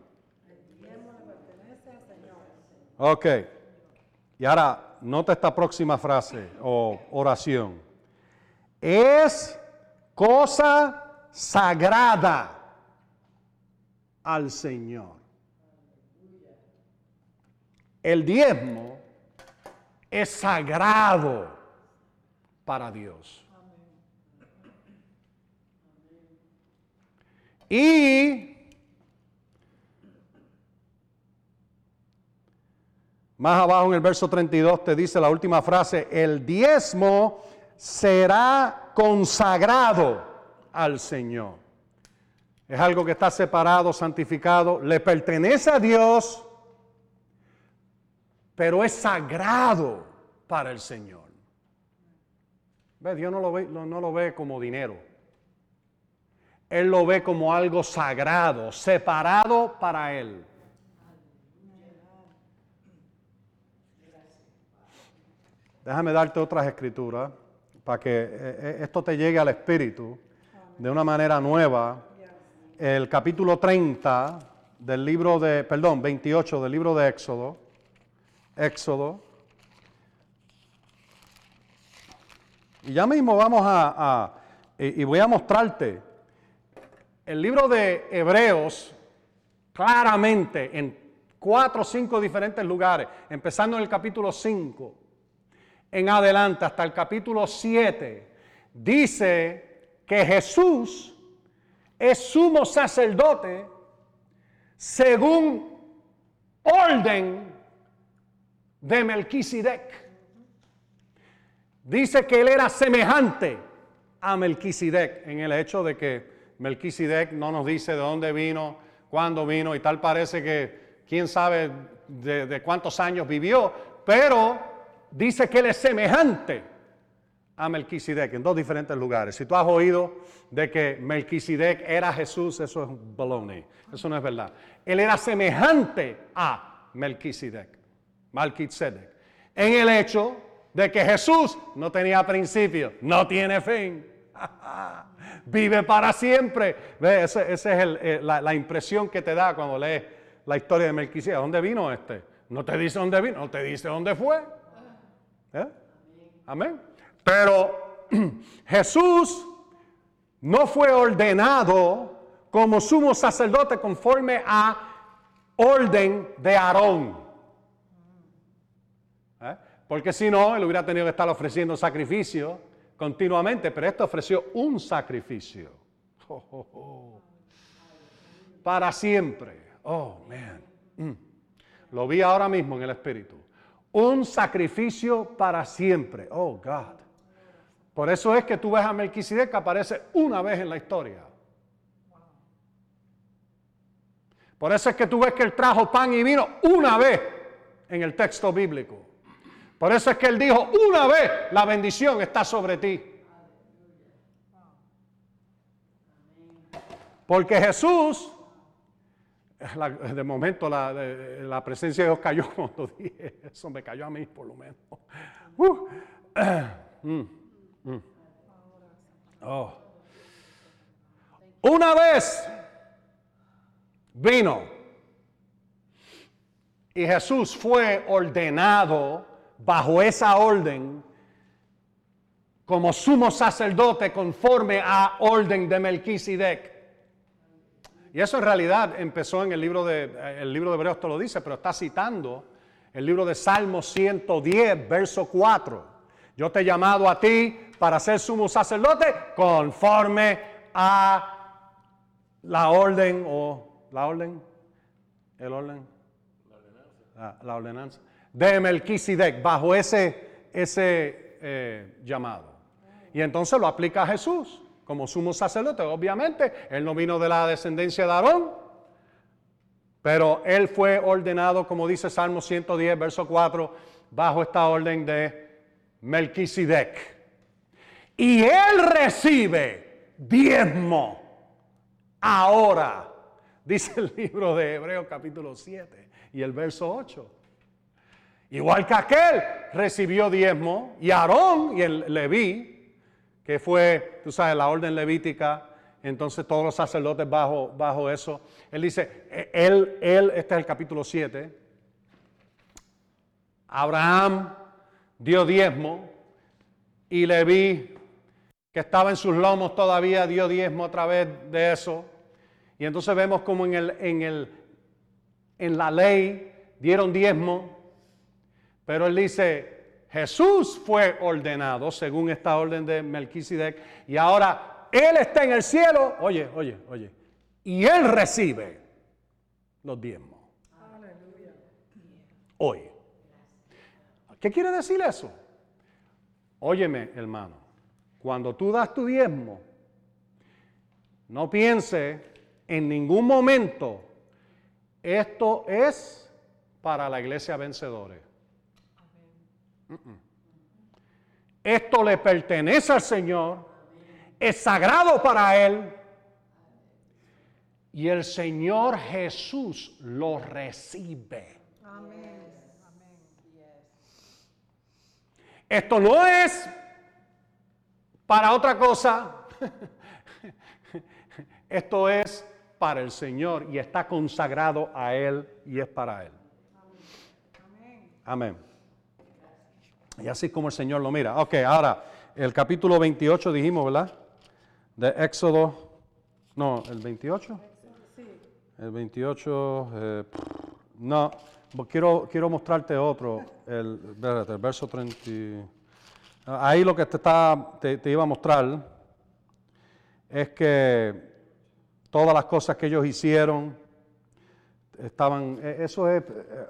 El diezmo le pertenece al Señor. Ok. Y ahora, nota esta próxima frase o oración. Es cosa sagrada al Señor. El diezmo es sagrado para Dios. Y más abajo en el verso 32 te dice la última frase, el diezmo será consagrado al Señor. Es algo que está separado, santificado, le pertenece a Dios pero es sagrado para el Señor. ¿Ve? Dios no lo ve, no, lo ve como dinero. Él lo ve como algo sagrado, separado para Él. Déjame darte otras escrituras para que eh, eh, esto te llegue al espíritu de una manera nueva. El capítulo 30 del libro de, perdón, 28 del libro de Éxodo. Éxodo. Y ya mismo vamos a, y voy a mostrarte el libro de Hebreos, claramente, en cuatro o cinco diferentes lugares, empezando en el capítulo 5 en adelante, hasta el capítulo 7, dice que Jesús es sumo sacerdote según orden de Melquisedec. Dice que él era semejante a Melquisedec en el hecho de que Melquisedec no nos dice de dónde vino, cuándo vino y tal parece que quién sabe de, cuántos años vivió, pero dice que él es semejante a Melquisedec en dos diferentes lugares. Si tú has oído de que Melquisedec era Jesús, eso es baloney. Eso no es verdad. Él era semejante a Melquisedec. Melquisedec. En el hecho de que Jesús no tenía principio, no tiene fin. *laughs* Vive para siempre. Esa es eh, la, impresión que te da cuando lees la historia de Melquisedec. ¿Dónde vino este? No te dice dónde vino, no te dice dónde fue. ¿Eh? Amén. Pero *clears throat* Jesús no fue ordenado como sumo sacerdote conforme a orden de Aarón. ¿Eh? Porque si no, él hubiera tenido que estar ofreciendo sacrificio continuamente, pero esto ofreció un sacrificio. *laughs* Para siempre. Oh, man. Mm. Lo vi ahora mismo en el Espíritu. Un sacrificio para siempre. Oh, God. Por eso es que tú ves a Melquisedec que aparece una vez en la historia. Por eso es que tú ves que él trajo pan y vino una vez en el texto bíblico. Por eso es que él dijo, una vez la bendición está sobre ti. Porque Jesús de momento la, presencia de Dios cayó *laughs* cuando dije eso, me cayó a mí por lo menos. Uh, *clears throat* mm, mm. Oh. Una vez vino y Jesús fue ordenado bajo esa orden como sumo sacerdote conforme a orden de Melquisedec. Y eso en realidad empezó en el libro de, eh, el libro de Hebreos, te lo dice, pero está citando el libro de Salmos 110, verso 4. Yo te he llamado a ti para ser sumo sacerdote conforme a la orden o la orden, el orden, la ordenanza, ah, la ordenanza de Melquisedec, bajo ese, ese eh, llamado. Y entonces lo aplica a Jesús como sumo sacerdote. Obviamente, él no vino de la descendencia de Aarón, pero él fue ordenado, como dice Salmo 110, verso 4, bajo esta orden de Melquisedec. Y él recibe diezmo ahora, dice el libro de Hebreos capítulo 7 y el verso 8. Igual que aquel recibió diezmo y Aarón y el Leví que fue, tú sabes, la orden levítica, entonces todos los sacerdotes bajo, bajo eso. Él dice, e, él, él, este es el capítulo 7, Abraham dio diezmo y Leví, que estaba en sus lomos todavía, dio diezmo a través de eso. Y entonces vemos como en, el, en, el, en la ley dieron diezmo, pero él dice, Jesús fue ordenado según esta orden de Melquisedec y ahora Él está en el cielo, oye, oye, oye, y Él recibe los diezmos. Hoy. ¿Qué quiere decir eso? Óyeme, hermano, cuando tú das tu diezmo, no piense en ningún momento, esto es para la iglesia vencedora. Esto le pertenece al Señor, es sagrado para Él. Y el Señor Jesús lo recibe. Esto no es para otra cosa. *laughs* Esto es para el Señor y está consagrado a Él y es para Él. Amén. Y así como el Señor lo mira. Ok, ahora, el capítulo 28 dijimos, ¿verdad? De Éxodo. No, el 28. El 28. Eh, no, quiero, quiero mostrarte otro. El, el verso 30. Ahí lo que te, está, te, iba a mostrar es que todas las cosas que ellos hicieron estaban. E, eso es. Eh,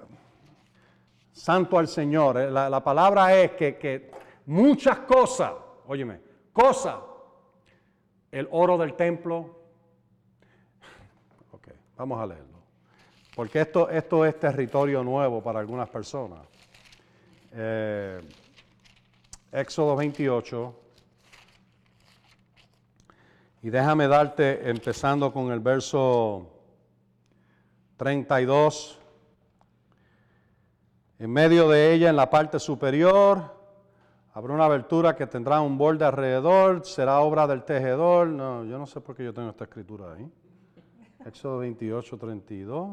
santo al Señor. Eh, la, palabra es que, muchas cosas, óyeme, cosas, el oro del templo. *laughs* Ok, vamos a leerlo. Porque esto, esto es territorio nuevo para algunas personas. Eh, Éxodo 28. Y déjame darte, empezando con el verso 32. En medio de ella, en la parte superior, habrá una abertura que tendrá un borde alrededor, será obra del tejedor. No, yo no sé por qué yo tengo esta escritura ahí. Éxodo 28, 32.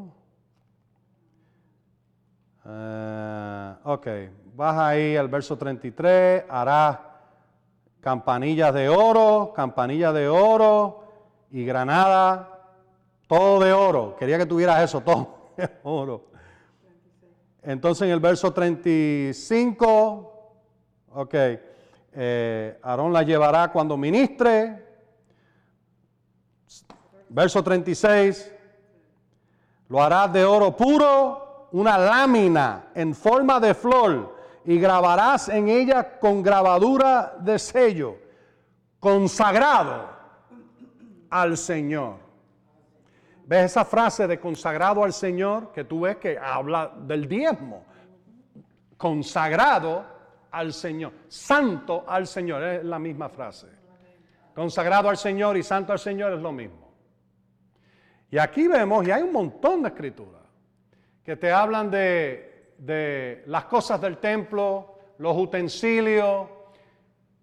Uh, ok, vas ahí al verso 33, hará campanillas de oro, campanillas de oro y granada, todo de oro. Quería que tuvieras eso, *laughs* todo de oro. Entonces en el verso 35, ok, eh, Aarón la llevará cuando ministre. Verso 36, lo harás de oro puro, una lámina en forma de flor, y grabarás en ella con grabadura de sello, consagrado al Señor. ¿Ves esa frase de consagrado al Señor que tú ves que habla del diezmo? Consagrado al Señor, santo al Señor, es la misma frase. Consagrado al Señor y santo al Señor es lo mismo. Y aquí vemos, y hay un montón de escrituras, que te hablan de, de las cosas del templo, los utensilios,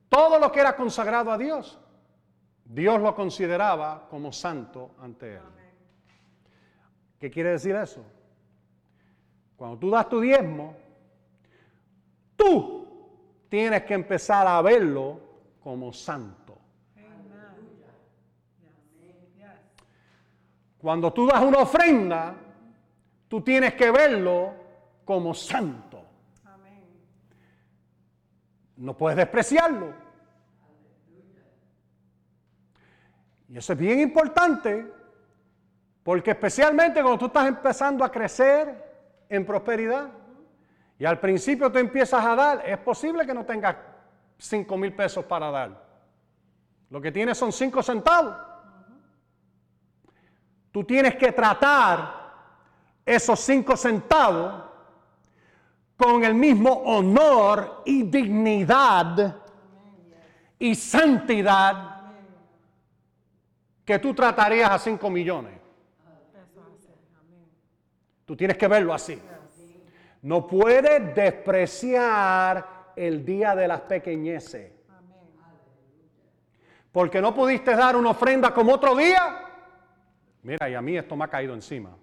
todo lo que era consagrado a Dios. Dios lo consideraba como santo ante Él. ¿Qué quiere decir eso? Cuando tú das tu diezmo, tú tienes que empezar a verlo como santo. Cuando tú das una ofrenda, tú tienes que verlo como santo. No puedes despreciarlo. Y eso es bien importante porque especialmente cuando tú estás empezando a crecer en prosperidad y al principio tú empiezas a dar, es posible que no tengas 5 mil pesos para dar. Lo que tienes son 5 centavos. Tú tienes que tratar esos 5 centavos con el mismo honor y dignidad y santidad que tú tratarías a 5 millones. Tú tienes que verlo así. No puedes despreciar el día de las pequeñeces. Porque no pudiste dar una ofrenda como otro día. Mira, y a mí esto me ha caído encima.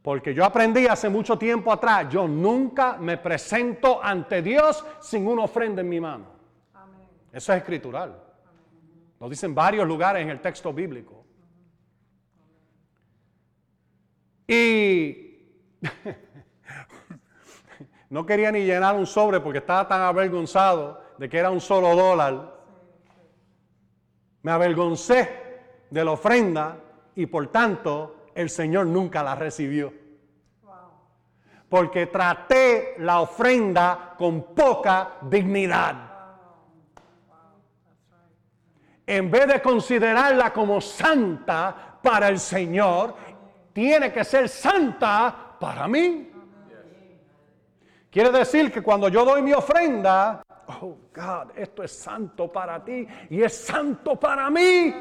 Porque yo aprendí hace mucho tiempo atrás, yo nunca me presento ante Dios sin una ofrenda en mi mano. Eso es escritural. Lo dicen varios lugares en el texto bíblico. Y *laughs* no quería ni llenar un sobre porque estaba tan avergonzado de que era un solo dólar. Me avergoncé de la ofrenda y por tanto el Señor nunca la recibió. Porque traté la ofrenda con poca dignidad. En vez de considerarla como santa para el Señor, tiene que ser santa para mí. Quiere decir que cuando yo doy mi ofrenda, oh God, esto es santo para ti y es santo para mí.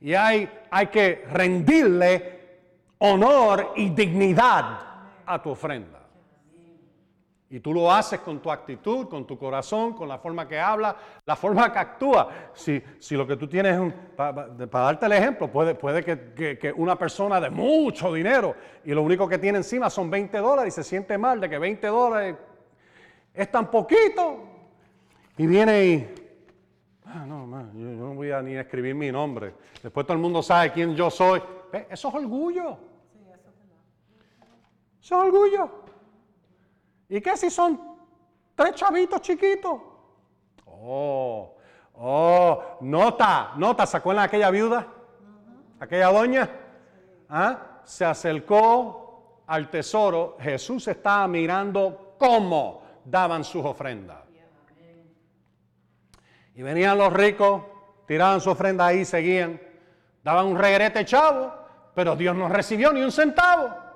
Y hay, hay que rendirle honor y dignidad a tu ofrenda. Y tú lo haces con tu actitud, con tu corazón, con la forma que habla, la forma que actúa. Si, si lo que tú tienes, para darte el ejemplo, puede, puede que, que, una persona de mucho dinero y lo único que tiene encima son 20 dólares y se siente mal de que 20 dólares es tan poquito. Y viene y, ah, no, yo, no voy a ni escribir mi nombre. Después todo el mundo sabe quién yo soy. Eso es orgullo. Eso es orgullo. ¿Y qué si son tres chavitos chiquitos? Oh, oh, nota, nota, ¿se acuerdan aquella viuda? Aquella doña. ¿Ah? Se acercó al tesoro. Jesús estaba mirando cómo daban sus ofrendas. Y venían los ricos, tiraban su ofrenda ahí, seguían, daban un regrete chavo, pero Dios no recibió ni un centavo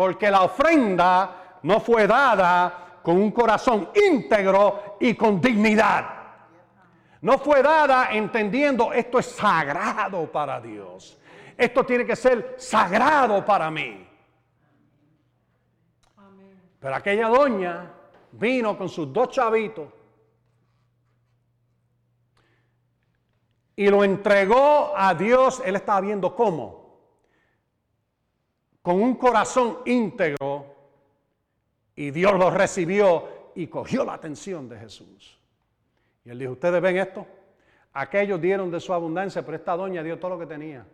porque la ofrenda no fue dada con un corazón íntegro y con dignidad. No fue dada entendiendo esto es sagrado para Dios. Esto tiene que ser sagrado para mí. Pero aquella doña vino con sus dos chavitos y lo entregó a Dios. Él estaba viendo cómo con un corazón íntegro y Dios lo recibió y cogió la atención de Jesús. Y él dijo, ¿ustedes ven esto? Aquellos dieron de su abundancia, pero esta doña dio todo lo que tenía.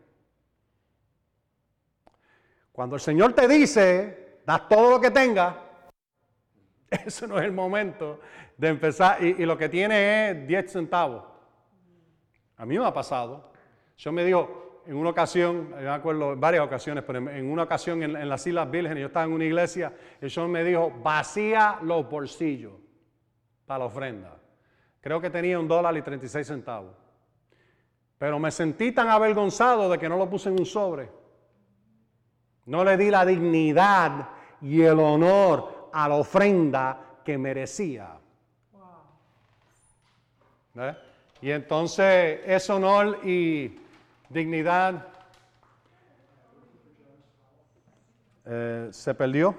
Cuando el Señor te dice, da todo lo que tenga, *laughs* eso no es el momento de empezar. Y, y lo que tiene es 10 centavos. A mí me ha pasado. Yo me dijo, en una ocasión, yo me acuerdo en varias ocasiones, pero en, una ocasión en, las Islas Vírgenes, yo estaba en una iglesia, el Señor me dijo, vacía los bolsillos para la ofrenda. Creo que tenía un dólar y 36 centavos. Pero me sentí tan avergonzado de que no lo puse en un sobre. No le di la dignidad y el honor a la ofrenda que merecía. Y entonces ese honor y dignidad eh, se perdió.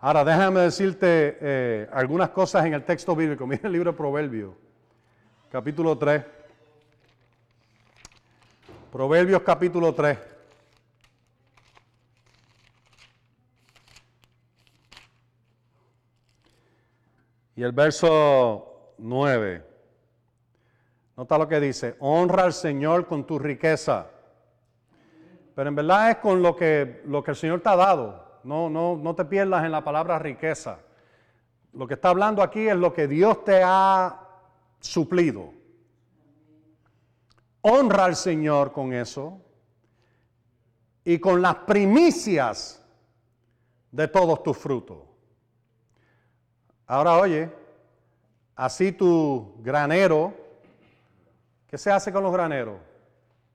Ahora déjame decirte eh, algunas cosas en el texto bíblico. *laughs* Mira el libro de Proverbios, capítulo 3. Proverbios capítulo 3. Y el verso 9. Nota lo que dice, honra al Señor con tu riqueza. Pero en verdad es con lo que, lo que el Señor te ha dado. No, no, no te pierdas en la palabra riqueza. Lo que está hablando aquí es lo que Dios te ha suplido. Honra al Señor con eso y con las primicias de todos tus frutos. Ahora oye, así tu granero ¿Qué se hace con los graneros?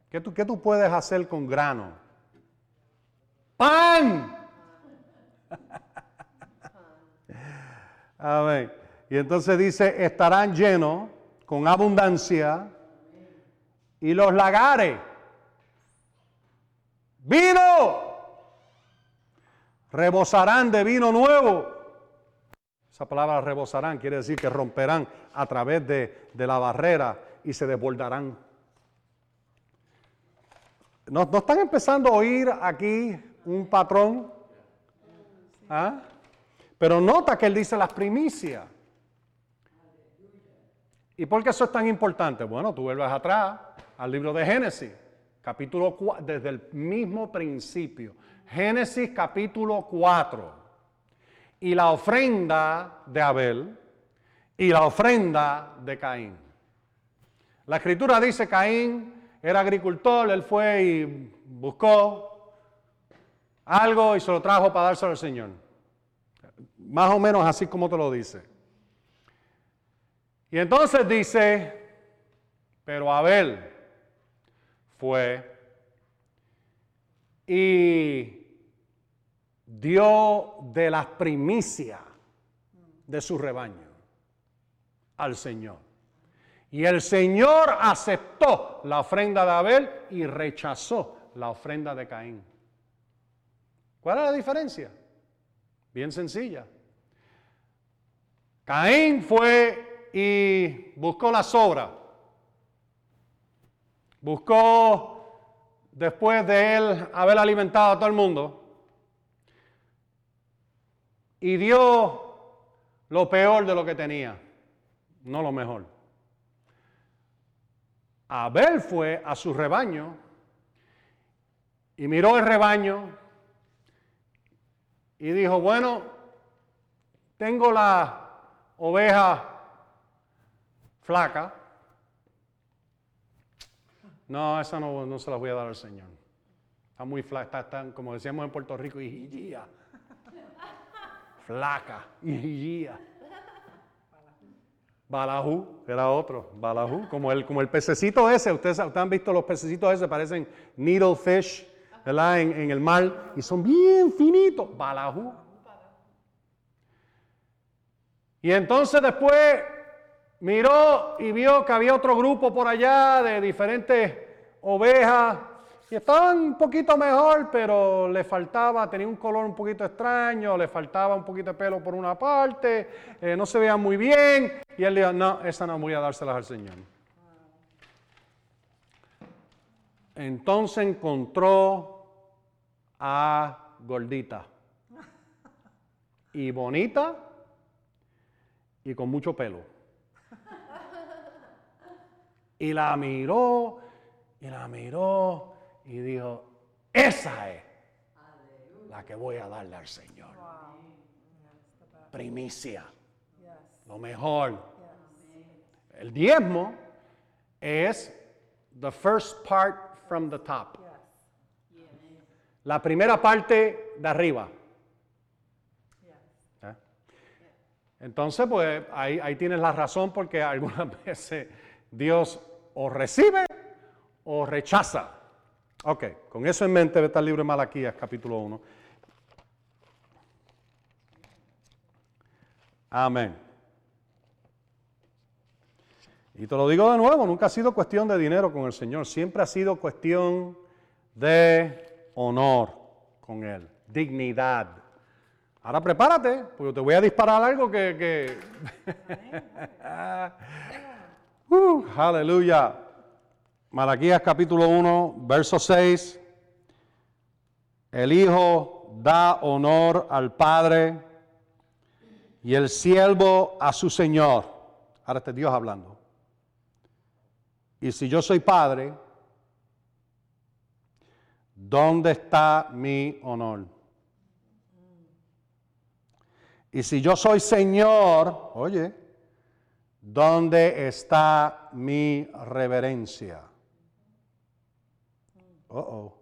¿Qué tú, qué tú puedes hacer con grano? ¡Pan! *laughs* Amén. Y entonces dice, estarán llenos con abundancia y los lagares. Vino. Rebosarán de vino nuevo. Esa palabra rebosarán quiere decir que romperán a través de, de la barrera y se desbordarán. ¿No, están empezando a oír aquí un patrón? ¿Ah? Pero nota que él dice las primicias. ¿Y por qué eso es tan importante? Bueno, tú vuelves atrás al libro de Génesis, capítulo 4, desde el mismo principio. Génesis capítulo 4. Y la ofrenda de Abel y la ofrenda de Caín. La escritura dice Caín era agricultor, él fue y buscó algo y se lo trajo para dárselo al Señor. Más o menos así como te lo dice. Y entonces dice, pero Abel fue y dio de las primicias de su rebaño al Señor. Y el Señor aceptó la ofrenda de Abel y rechazó la ofrenda de Caín. ¿Cuál es la diferencia? Bien sencilla. Caín fue y buscó la sobra. Buscó, después de él haber alimentado a todo el mundo, y dio lo peor de lo que tenía, no lo mejor. Abel fue a su rebaño y miró el rebaño y dijo, bueno, tengo la oveja flaca. No, esa no, se la voy a dar al Señor. Está muy flaca, está, como decíamos en Puerto Rico, y *laughs* flaca, y Balajú, era otro, Balajú, como el, como el pececito ese, ustedes, han visto los pececitos ese, parecen needlefish, ¿verdad? En, en el mar, y son bien finitos, Balajú. Y entonces después miró y vio que había otro grupo por allá de diferentes ovejas y estaban un poquito mejor, pero le faltaba, tenía un color un poquito extraño, le faltaba un poquito de pelo por una parte, eh, no se veían muy bien. Y él dijo, no, esa no voy a dárselas al Señor. Entonces encontró a gordita y bonita y con mucho pelo. Y la miró y la miró y dijo, esa es la que voy a darle al Señor. Primicia, lo mejor. El diezmo es the first part from the top. La primera parte de arriba. ¿Eh? Entonces, pues ahí, ahí tienes la razón porque algunas *laughs* veces Dios o recibe o rechaza. Ok, con eso en mente está el libro de Malaquías, capítulo 1. Amén. Y te lo digo de nuevo, nunca ha sido cuestión de dinero con el Señor, siempre ha sido cuestión de honor con Él, dignidad. Ahora prepárate, porque te voy a disparar algo que... *laughs* *laughs* uh, aleluya. Malaquías capítulo 1, verso 6. El Hijo da honor al Padre y el siervo a su Señor. Ahora está Dios hablando. Y si yo soy Padre, ¿dónde está mi honor? Y si yo soy Señor, oye, ¿dónde está mi reverencia? Oh, oh.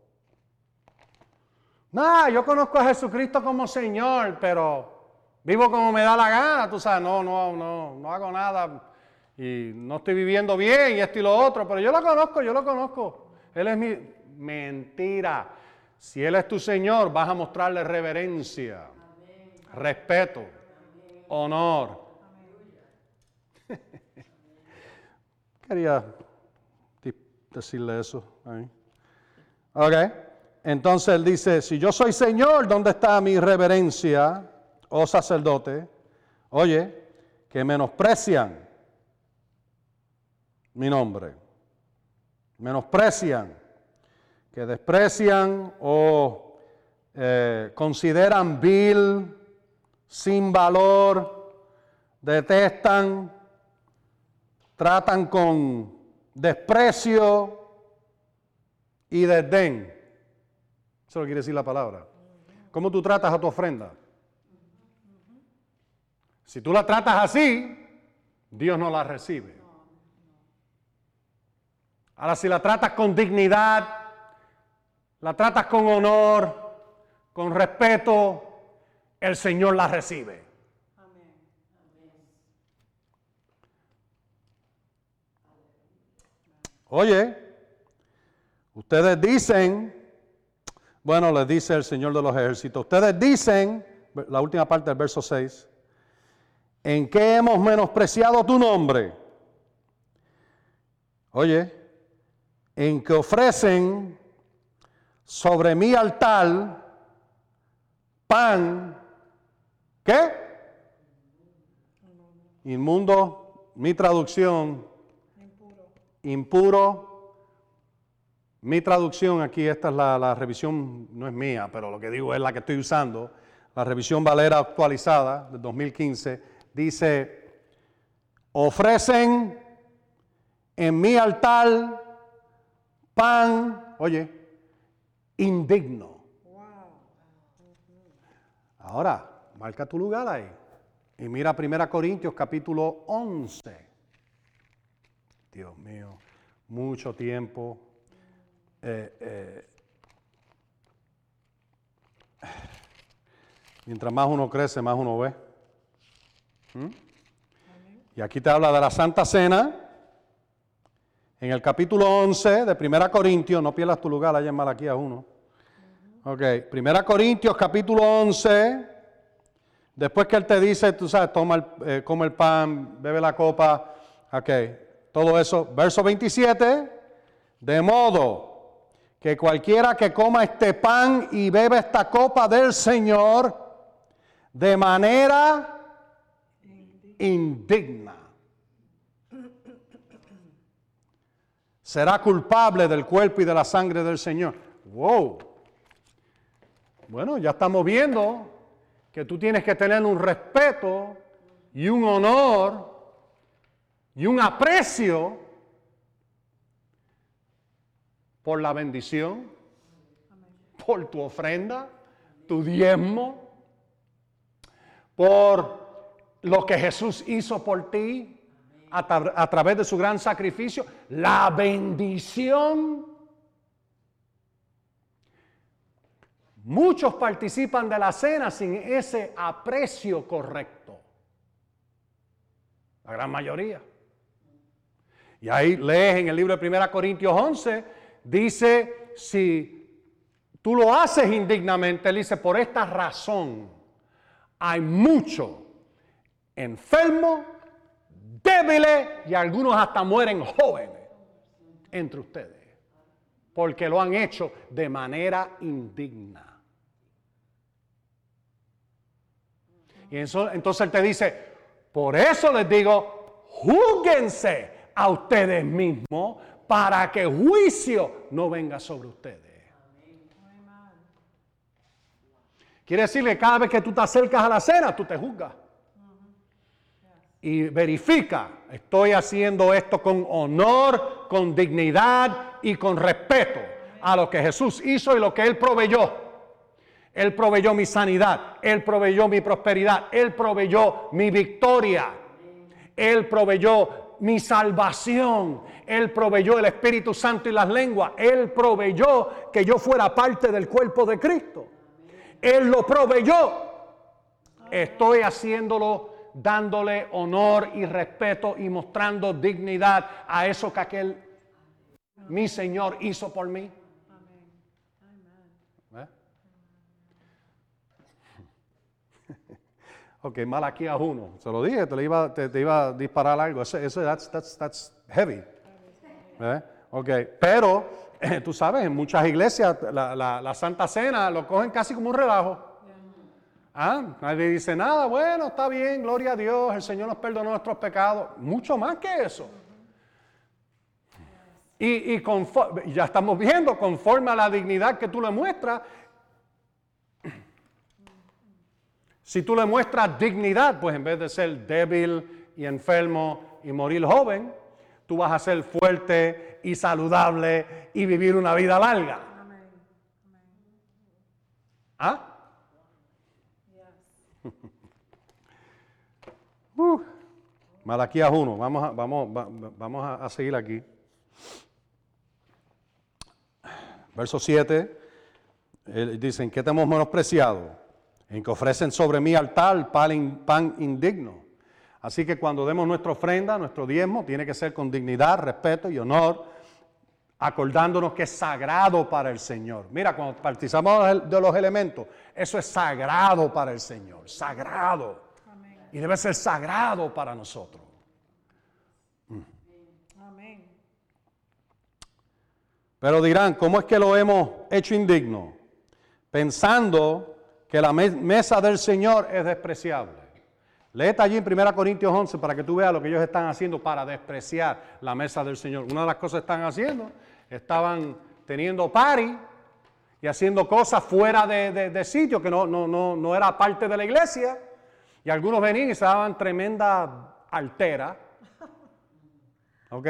No, yo conozco a Jesucristo como Señor, pero vivo como me da la gana, tú sabes, no, no, no, no hago nada y no estoy viviendo bien y esto y lo otro, pero yo lo conozco, yo lo conozco. Él es mi mentira. Si Él es tu Señor, vas a mostrarle reverencia, respeto, honor. Quería decirle eso. Ahí. Ok. Entonces él dice, si yo soy Señor, ¿dónde está mi reverencia, oh sacerdote? Oye, que menosprecian mi nombre. Menosprecian, que desprecian o eh, consideran vil, sin valor, detestan, tratan con desprecio y desdén. Eso lo quiere decir la palabra. ¿Cómo tú tratas a tu ofrenda? Si tú la tratas así, Dios no la recibe. Ahora, si la tratas con dignidad, la tratas con honor, con respeto, el Señor la recibe. Oye, Ustedes dicen, bueno, les dice el Señor de los ejércitos, ustedes dicen, la última parte del verso 6, ¿en qué hemos menospreciado tu nombre? Oye, en que ofrecen sobre mi altar pan, ¿qué? Inmundo, mi traducción, impuro. Mi traducción aquí, esta es la, la, revisión, no es mía, pero lo que digo es la que estoy usando, la revisión Valera actualizada del 2015, dice, ofrecen en mi altar pan, oye, indigno. Ahora, marca tu lugar ahí. Y mira 1 Corintios capítulo 11. Dios mío, mucho tiempo. Eh, eh, mientras más uno crece, más uno ve. ¿Mm? Y aquí te habla de la Santa Cena. En el capítulo 11 de 1 Corintios, no pierdas tu lugar allá en Malaquías 1. Ok, 1 Corintios capítulo 11, después que él te dice, tú sabes, toma el, eh, come el pan, bebe la copa, ok, todo eso. Verso 27, de modo que cualquiera que coma este pan y bebe esta copa del Señor de manera indigna será culpable del cuerpo y de la sangre del Señor. Wow. Bueno, ya estamos viendo que tú tienes que tener un respeto y un honor y un aprecio por la bendición, por tu ofrenda, tu diezmo, por lo que Jesús hizo por ti, a, través de su gran sacrificio, la bendición. Muchos participan de la cena sin ese aprecio correcto. La gran mayoría. Y ahí lees en el libro de 1 Corintios 11, dice, si tú lo haces indignamente, él dice, por esta razón hay mucho enfermo débiles y algunos hasta mueren jóvenes entre ustedes, porque lo han hecho de manera indigna. Y entonces él te dice, por eso les digo, júguense a ustedes mismos para que juicio no venga sobre ustedes. Quiere decirle cada vez que tú te acercas a la cena, tú te juzgas y verifica, estoy haciendo esto con honor, con dignidad y con respeto a lo que Jesús hizo y lo que Él proveyó. Él proveyó mi sanidad, Él proveyó mi prosperidad, Él proveyó mi victoria, Él proveyó mi salvación, Él proveyó el Espíritu Santo y las lenguas, Él proveyó que yo fuera parte del cuerpo de Cristo. Él lo proveyó. Estoy haciéndolo dándole honor y respeto y mostrando dignidad a eso que aquel mi Señor hizo por mí. Ok, a uno. Se lo dije, te, iba, te, iba a disparar algo. Eso, eso that's, that's, that's heavy. ¿Eh? Ok, pero tú sabes, en muchas iglesias la, la, la Santa Cena lo cogen casi como un relajo. Ah, nadie dice nada, bueno, está bien, gloria a Dios, el Señor nos perdonó nuestros pecados. Mucho más que eso. Y, y ya estamos viendo, conforme a la dignidad que tú le muestras, si tú le muestras dignidad, pues en vez de ser débil y enfermo y morir joven, tú vas a ser fuerte y saludable y vivir una vida larga. ¿Ah? *laughs* Uh, Malaquías 1, vamos, a, vamos, vamos a, seguir aquí. Verso 7, dicen, ¿qué te hemos menospreciado? En que ofrecen sobre mí altar pan, pan indigno. Así que cuando demos nuestra ofrenda, nuestro diezmo, tiene que ser con dignidad, respeto y honor, acordándonos que es sagrado para el Señor. Mira, cuando participamos de los elementos, eso es sagrado para el Señor, sagrado y debe ser sagrado para nosotros. Pero dirán, ¿cómo es que lo hemos hecho indigno? Pensando que la mesa del Señor es despreciable. Léete allí en 1 Corintios 11 para que tú veas lo que ellos están haciendo para despreciar la mesa del Señor. Una de las cosas que están haciendo, estaban teniendo party y haciendo cosas fuera de, sitio que no, no, no, no, era parte de la iglesia. Y algunos venían y se daban tremenda altera. ¿Ok?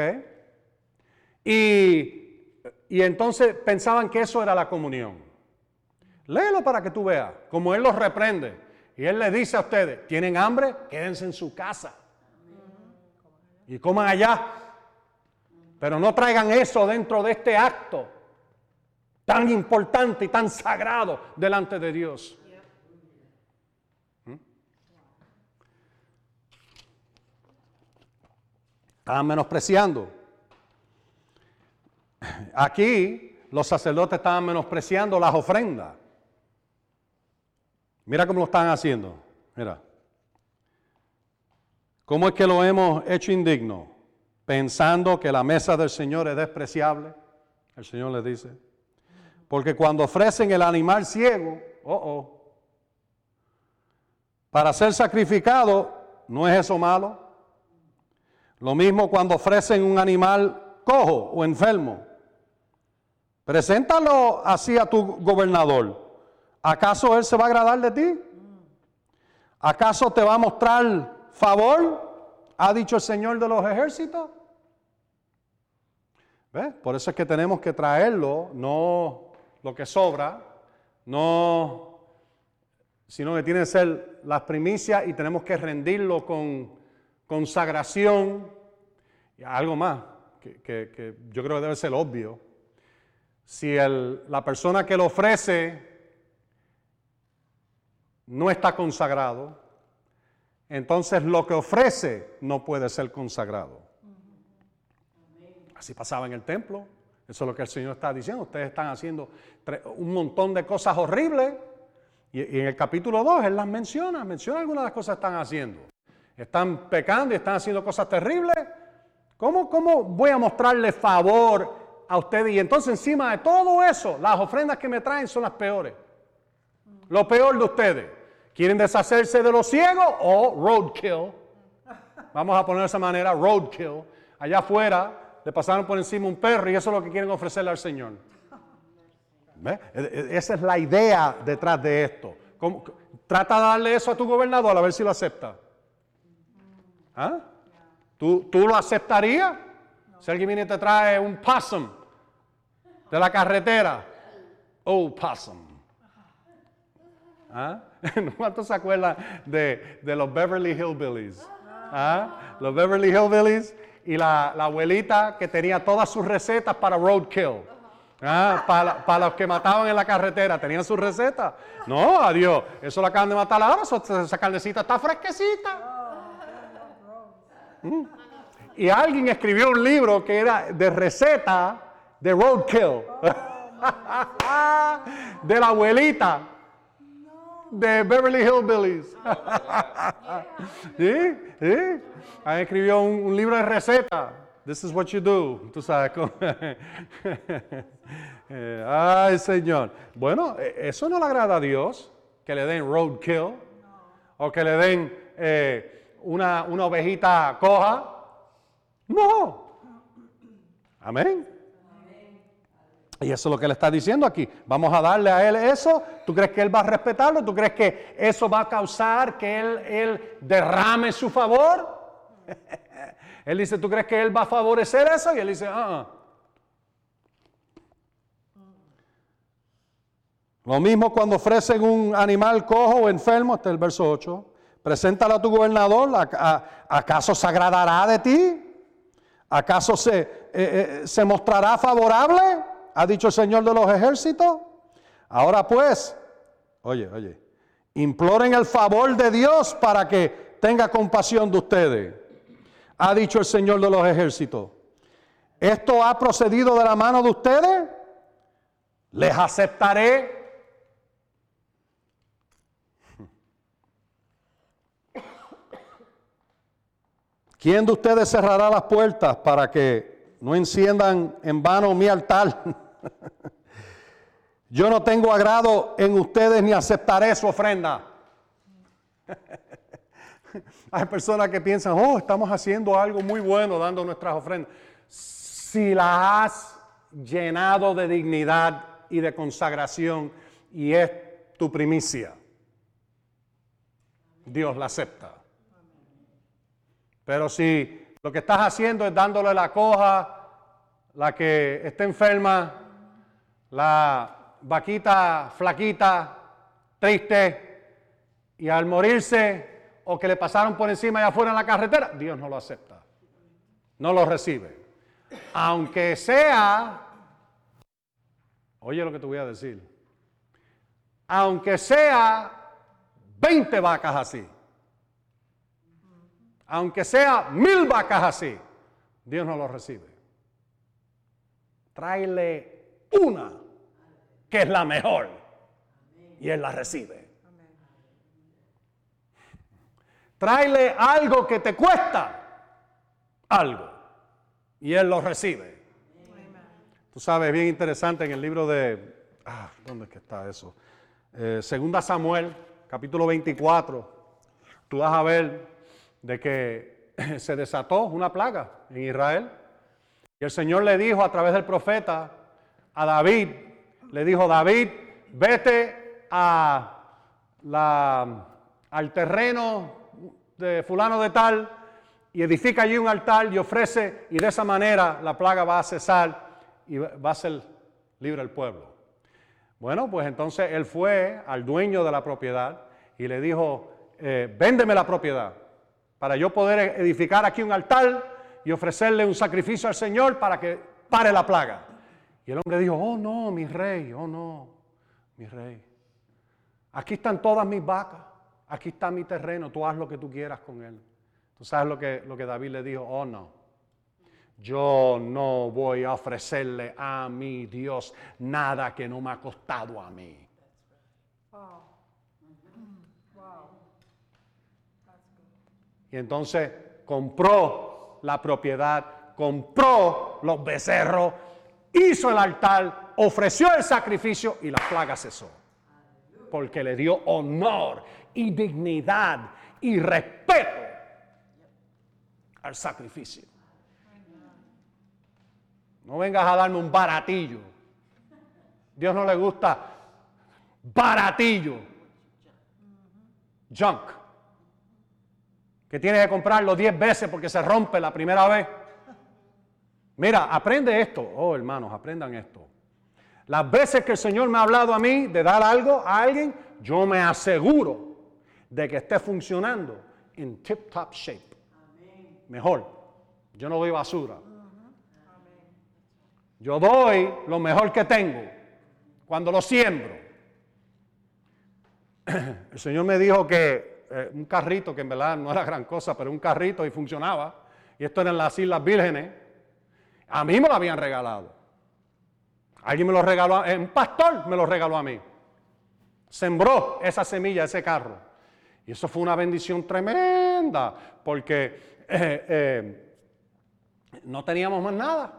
Y, y entonces pensaban que eso era la comunión. Léelo para que tú veas, como Él los reprende. Y Él le dice a ustedes, ¿tienen hambre? Quédense en su casa. Y coman allá. Pero no traigan eso dentro de este acto tan importante y tan sagrado delante de Dios. ¿Mm? Estaban menospreciando. Aquí los sacerdotes estaban menospreciando las ofrendas. Mira cómo lo están haciendo. Mira. ¿Cómo es que lo hemos hecho indigno? Pensando que la mesa del Señor es despreciable. El Señor le dice. Porque cuando ofrecen el animal ciego, oh, oh, para ser sacrificado, ¿no es eso malo? Lo mismo cuando ofrecen un animal cojo o enfermo. Preséntalo así a tu gobernador. ¿Acaso Él se va a agradar de ti? ¿Acaso te va a mostrar favor? Ha dicho el Señor de los ejércitos. ¿Ves? Por eso es que tenemos que traerlo, no lo que sobra, no, sino que tiene que ser las primicias y tenemos que rendirlo con consagración y algo más, que, yo creo que debe ser obvio. Si la persona que lo ofrece no está consagrado, entonces lo que ofrece no puede ser consagrado. Así pasaba en el templo. Eso es lo que el Señor está diciendo. Ustedes están haciendo un montón de cosas horribles. Y, en el capítulo 2 Él las menciona, menciona algunas de las cosas que están haciendo. Están pecando y están haciendo cosas terribles. ¿Cómo, cómo voy a mostrarle favor a ustedes? Y entonces encima de todo eso, las ofrendas que me traen son las peores. Lo peor de ustedes. ¿Quieren deshacerse de los ciegos o roadkill? Vamos a poner de esa manera, roadkill. Allá afuera le pasaron por encima un perro y eso es lo que quieren ofrecerle al Señor. E, e, esa es la idea detrás de esto. Trata de darle eso a tu gobernador a ver si lo acepta. ¿Ah? ¿Tú, ¿Tú, lo aceptarías? Si alguien viene y te trae un possum de la carretera. Oh, possum. ¿Ah? *laughs* ¿Cuántos se acuerdan de, los Beverly Hillbillies? ¿Ah? Los Beverly Hillbillies y la, abuelita que tenía todas sus recetas para roadkill. ¿Ah? Para, los que mataban en la carretera, ¿tenían sus recetas? No, adiós. Eso lo acaban de matar ahora, esa carnecita está fresquecita. Mm. Y alguien escribió un libro que era de receta de roadkill. *laughs* de la abuelita de Beverly Hillbillies. *laughs* *laughs* ¿Sí? ¿Sí? Ahí escribió un, libro de receta. This is what you do. Tú sabes. *laughs* Eh, ay, Señor. Bueno, e, eso no le agrada a Dios, que le den roadkill o que le den eh, una, una ovejita coja. No. Amén. Y eso es lo que le está diciendo aquí. Vamos a darle a él eso. ¿Tú crees que él va a respetarlo? ¿Tú crees que eso va a causar que él, derrame su favor? *laughs* él dice, ¿tú crees que él va a favorecer eso? Y él dice, ah. ah". Lo mismo cuando ofrecen un animal cojo o enfermo, este es el verso 8. Preséntalo a tu gobernador. ¿Acaso se agradará de ti? ¿Acaso se, eh, eh, se mostrará favorable? Ha dicho el Señor de los ejércitos. Ahora pues, oye, oye, imploren el favor de Dios para que tenga compasión de ustedes. Ha dicho el Señor de los ejércitos. ¿Esto ha procedido de la mano de ustedes? Les aceptaré. ¿Quién de ustedes cerrará las puertas para que no enciendan en vano mi altar. *laughs* *laughs* Yo no tengo agrado en ustedes ni aceptaré su ofrenda. *laughs* Hay personas que piensan, oh, estamos haciendo algo muy bueno dando nuestras ofrendas. Si las has llenado de dignidad y de consagración y es tu primicia, Dios la acepta. Pero si lo que estás haciendo es dándole la coja, la que está enferma, la vaquita flaquita, triste, y al morirse o que le pasaron por encima y afuera en la carretera, Dios no lo acepta. No lo recibe. Aunque sea, oye lo que te voy a decir, aunque sea 20 vacas así, aunque sea mil vacas así, Dios no lo recibe. Tráele una que es la mejor y Él la recibe. Tráele algo que te cuesta algo y Él lo recibe. Tú sabes, bien interesante en el libro de... Ah, ¿dónde es que está eso? Eh, segunda Samuel, capítulo 24. Tú vas a ver de que *laughs* se desató una plaga en Israel. Y el Señor le dijo a través del profeta a David, le dijo, David, vete a la, al terreno de fulano de tal y edifica allí un altar y ofrece y de esa manera la plaga va a cesar y va a ser libre el pueblo. Bueno, pues entonces él fue al dueño de la propiedad y le dijo, eh, véndeme la propiedad para yo poder edificar aquí un altar y ofrecerle un sacrificio al Señor para que pare la plaga. Y el hombre dijo, oh no, mi rey, oh no, mi rey. Aquí están todas mis vacas aquí está mi terreno, tú haz lo que tú quieras con él. Tú sabes lo que, lo que David le dijo, oh no, yo no voy a ofrecerle a mi Dios nada que no me ha costado a mí. Y entonces compró la propiedad, compró los becerros, hizo el altar, ofreció el sacrificio y la plaga cesó. Porque le dio honor y dignidad y respeto al sacrificio. No vengas a darme un baratillo. Dios no le gusta baratillo. Junk. Que tienes que comprarlo 10 veces porque se rompe la primera vez. Mira, aprende esto. Oh, hermanos, aprendan esto. Las veces que el Señor me ha hablado a mí de dar algo a alguien, yo me aseguro de que esté funcionando en tip top shape. Mejor. Yo no doy basura. Yo doy lo mejor que tengo cuando lo siembro. *clears throat* El Señor me dijo que eh, un carrito, que en verdad no era gran cosa, pero un carrito y funcionaba, y esto era en las Islas Vírgenes, a mí me lo habían regalado. Alguien me lo regaló, un pastor me lo regaló a mí. Sembró esa semilla, ese carro. Y eso fue una bendición tremenda, porque eh, eh, no teníamos más nada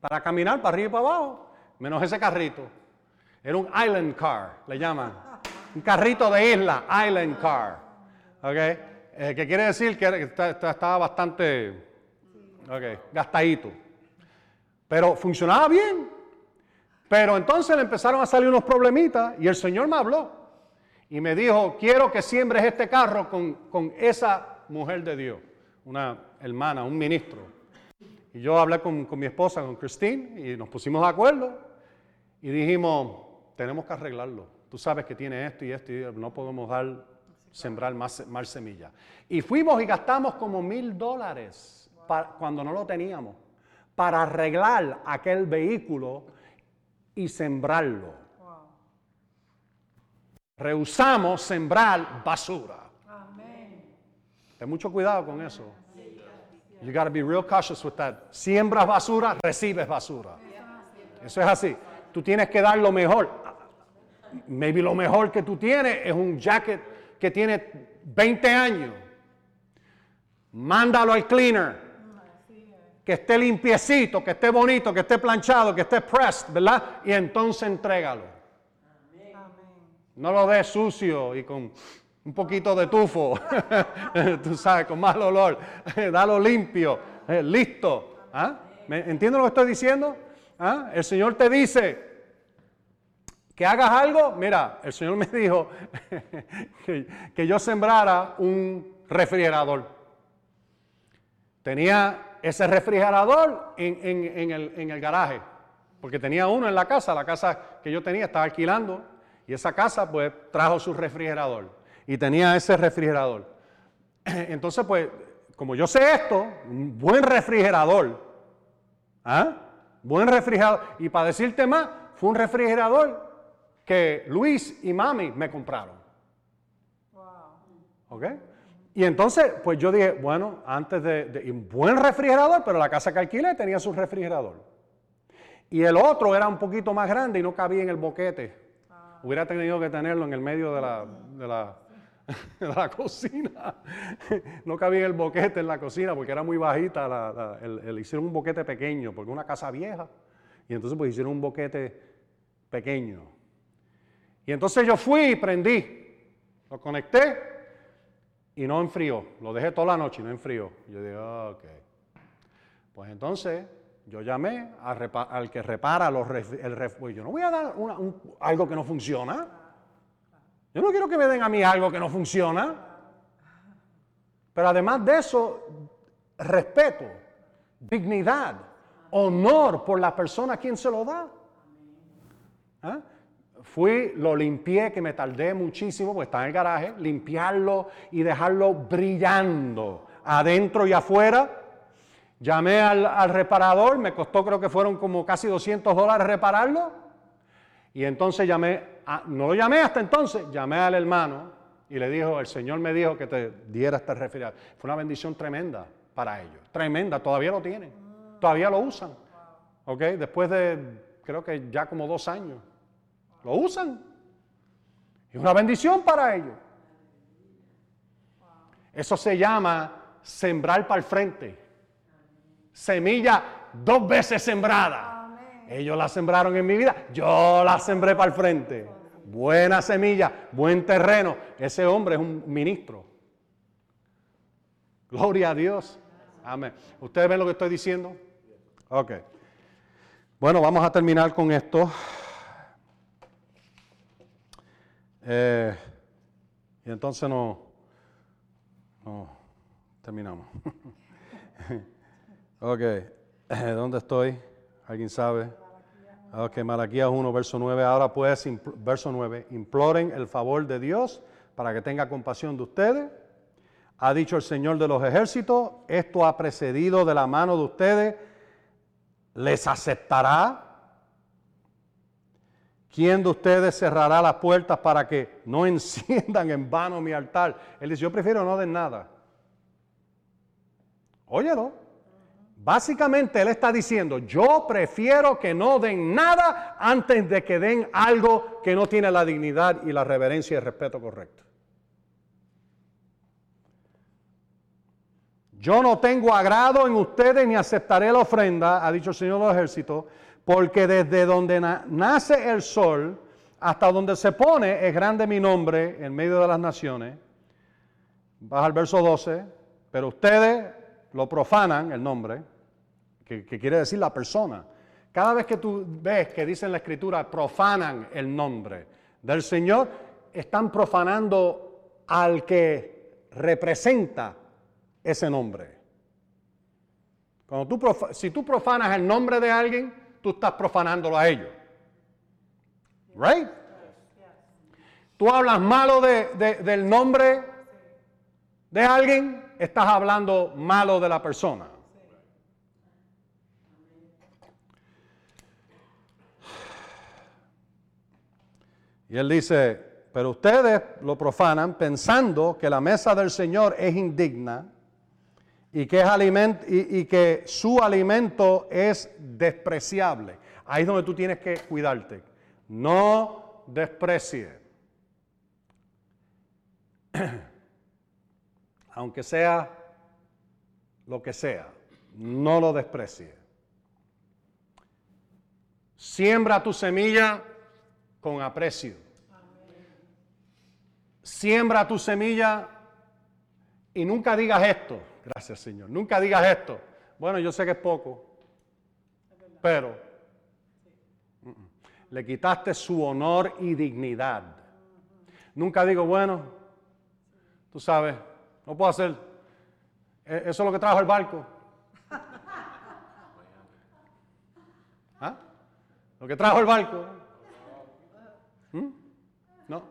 para caminar para arriba y para abajo, menos ese carrito. Era un island car, le llaman. Un carrito de isla, island car. ¿Ok? Eh, que quiere decir que estaba bastante gastadito. Pero funcionaba bien. Pero entonces le empezaron a salir unos problemitas y el Señor me habló y me dijo, quiero que siembres este carro con, esa mujer de Dios, una hermana, un ministro. Y yo hablé con, mi esposa, con Christine, y nos pusimos de acuerdo y dijimos, tenemos que arreglarlo. Tú sabes que tiene esto y esto y no podemos dar, sembrar más, más semilla. Y fuimos y gastamos como mil dólares cuando no lo teníamos para arreglar aquel vehículo y sembrarlo rehusamos sembrar basura. Ten mucho cuidado con eso. You got to be real cautious with that. Siembras basura, recibes basura. Eso es así. Tú tienes que dar lo mejor. Maybe lo mejor que tú tienes es un jacket que tiene 20 años. Mándalo al cleaner. Que esté limpiecito, que esté bonito, que esté planchado, que esté pressed, ¿verdad? Y entonces entrégalo. No lo des sucio y con un poquito de tufo, *laughs* tú sabes, con mal olor. *laughs* Dalo limpio, eh, listo. ¿Ah? ¿Entiendes lo que estoy diciendo? ¿Ah? El Señor te dice que hagas algo. Mira, el Señor me dijo *laughs* que yo sembrara un refrigerador. Tenía ese refrigerador en, el, garaje, porque tenía uno en la casa, la casa que yo tenía estaba alquilando, y esa casa pues trajo su refrigerador, y tenía ese refrigerador. *clears throat* Entonces pues, como yo sé esto, un buen refrigerador, ¿ah? Buen refrigerador, y para decirte más, fue un refrigerador que Luis y Mami me compraron. Wow. ¿Ok? Y entonces, pues yo dije, bueno, antes de, un buen refrigerador, pero la casa que alquilé tenía su refrigerador. Y el otro era un poquito más grande y no cabía en el boquete. Ah. Hubiera tenido que tenerlo en el medio de la, de la, *laughs* cocina. *laughs* no cabía en el boquete en la cocina porque era muy bajita. el, hicieron un boquete pequeño porque una casa vieja. Y entonces pues hicieron un boquete pequeño. Y entonces yo fui y prendí. Lo conecté y no enfrió. Lo dejé toda la noche y no enfrió. Yo dije, ok. Pues entonces yo llamé al que repara los el refugio. Yo no voy a dar algo que no funciona. Yo no quiero que me den a mí algo que no funciona. Pero además de eso, respeto, dignidad, honor por la persona a quien se lo da. ¿Ah? Fui, lo limpié, que me tardé muchísimo, porque está en el garaje, limpiarlo y dejarlo brillando adentro y afuera. Llamé al, reparador, me costó creo que fueron como casi 200 dólares repararlo. Y entonces llamé, no lo llamé hasta entonces, llamé al hermano y le dijo, el Señor me dijo que te diera este refrigerador. Fue una bendición tremenda para ellos, tremenda, todavía lo tienen, todavía lo usan. ¿Ok? Después de, creo que ya como dos años. Lo usan. Es una bendición para ellos. Eso se llama sembrar para el frente. Semilla dos veces sembrada. Ellos la sembraron en mi vida, yo la sembré para el frente. Buena semilla, buen terreno. Ese hombre es un ministro. Gloria a Dios. Amén. ¿Ustedes ven lo que estoy diciendo? Ok. Bueno, vamos a terminar con esto. Eh, y entonces no, terminamos. *laughs* ok, ¿dónde estoy? ¿Alguien sabe? Ok, Malaquías 1, verso 9. Ahora pues, verso 9, imploren el favor de Dios para que tenga compasión de ustedes. Ha dicho el Señor de los ejércitos, esto ha precedido de la mano de ustedes, les aceptará ¿Quién de ustedes cerrará las puertas para que no *laughs* enciendan en vano mi altar? Él dice, yo prefiero no den nada. Óyelo. Básicamente él está diciendo, yo prefiero que no den nada antes de que den algo que no tiene la dignidad y la reverencia y el respeto correcto. Yo no tengo agrado en ustedes ni aceptaré la ofrenda, ha dicho el Señor de los ejércitos, porque desde donde nace el sol hasta donde se pone es grande mi nombre en medio de las naciones. Baja al verso 12, pero ustedes lo profanan, el nombre, que, que quiere decir la persona. Cada vez que tú ves que dice en la escritura profanan el nombre del Señor, están profanando al que representa ese nombre. Cuando tú, si tú profanas el nombre de alguien, tú estás profanándolo a ellos. Right? Tú hablas malo del nombre de alguien, estás hablando malo de la persona. Y él dice, pero ustedes lo profanan pensando que la mesa del Señor es indigna y que, es y, que su alimento es despreciable. Ahí es donde tú tienes que cuidarte. No desprecie. *clears throat* Aunque sea lo que sea. No lo desprecie. Siembra tu semilla con aprecio. Siembra tu semilla y nunca digas esto. Gracias, Señor. Nunca digas esto. Bueno, yo sé que es poco, pero le quitaste su honor y dignidad. Nunca digo, bueno, tú sabes, no puedo hacer. E, eso es lo que trajo el barco. *laughs* ¿Ah? Lo que trajo el barco. ¿Mm? No.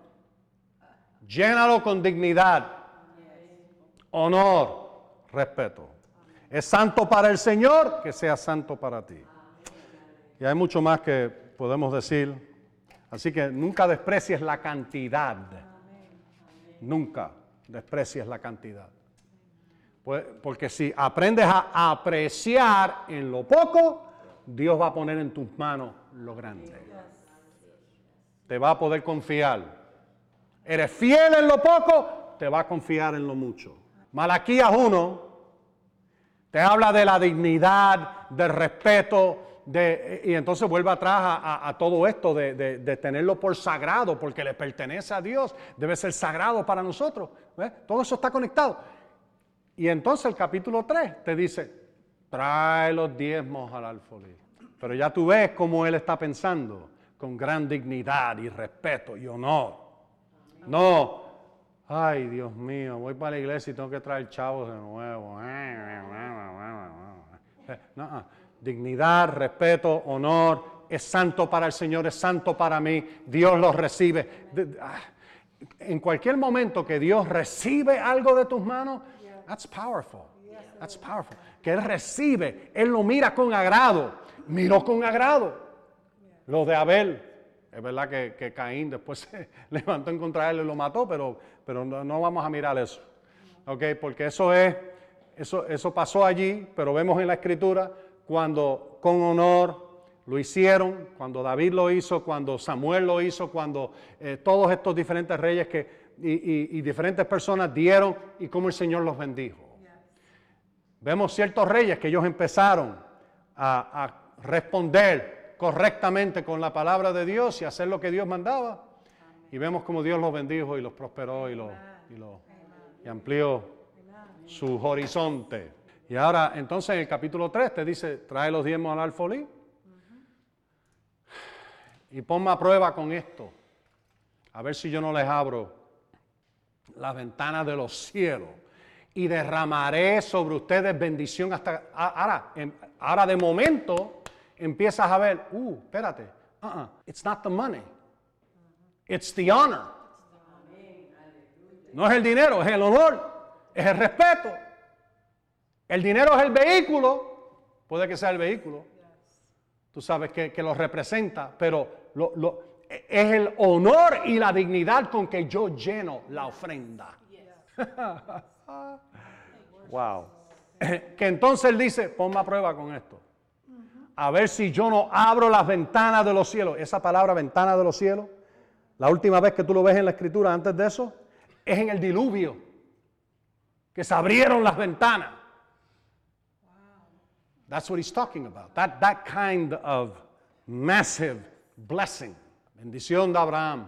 Llénalo con dignidad, honor, respeto. Es santo para el Señor, que sea santo para ti. Y hay mucho más que podemos decir. Así que nunca desprecies la cantidad. Nunca desprecies la cantidad. Pues, porque si aprendes a apreciar en lo poco, Dios va a poner en tus manos lo grande. Te va a poder confiar. Eres fiel en lo poco, te va a confiar en lo mucho. Malaquías 1 te habla de la dignidad, del respeto, de, y entonces vuelve atrás a, todo esto de, tenerlo por sagrado, porque le pertenece a Dios, debe ser sagrado para nosotros. Todo eso está conectado. Y entonces el capítulo 3 te dice, trae los diezmos al alfolí. Pero ya tú ves cómo él está pensando, con gran dignidad y respeto y honor. No, ay Dios mío, voy para la iglesia y tengo que traer chavos de nuevo. No, dignidad, respeto, honor, es santo para el Señor, es santo para mí, Dios los recibe. Ah, en cualquier momento que Dios recibe algo de tus manos, that's powerful. That's powerful. Que Él recibe, Él lo mira con agrado, miró con agrado. Lo de Abel, es verdad que, Caín después *laughs* se levantó en contra de él y lo mató, pero, pero no, vamos a mirar eso. ¿Ok? Porque eso es, eso, eso pasó allí, pero vemos en la escritura cuando con honor lo hicieron, cuando David lo hizo, cuando Samuel lo hizo, cuando eh, todos estos diferentes reyes que, y, diferentes personas dieron y cómo el Señor los bendijo. Vemos ciertos reyes que ellos empezaron a, responder correctamente con la palabra de Dios y hacer lo que Dios mandaba. Y vemos cómo Dios los bendijo y los prosperó y, los, y amplió su horizonte. Y ahora, entonces en el capítulo 3 te dice, trae los diezmos al alfolí. Y ponme a prueba con esto. A ver si yo no les abro las ventanas de los cielos. Y derramaré sobre ustedes bendición hasta... Ahora, ahora de momento empiezas a ver, uh, espérate. Uh it's not the money. It's the honor. No es el dinero, es el honor, es el respeto. El dinero es el vehículo, puede que sea el vehículo, tú sabes que, lo representa, pero es el honor y la dignidad con que yo lleno la ofrenda. *laughs* wow. Que entonces él dice, ponme a prueba con esto. A ver si yo no abro las ventanas de los cielos. Esa palabra ventana de los cielos, la última vez que tú lo ves en la escritura antes de eso, es en el diluvio. Que se abrieron las ventanas. That's what he's talking about. That, that kind of massive blessing. Bendición de Abraham.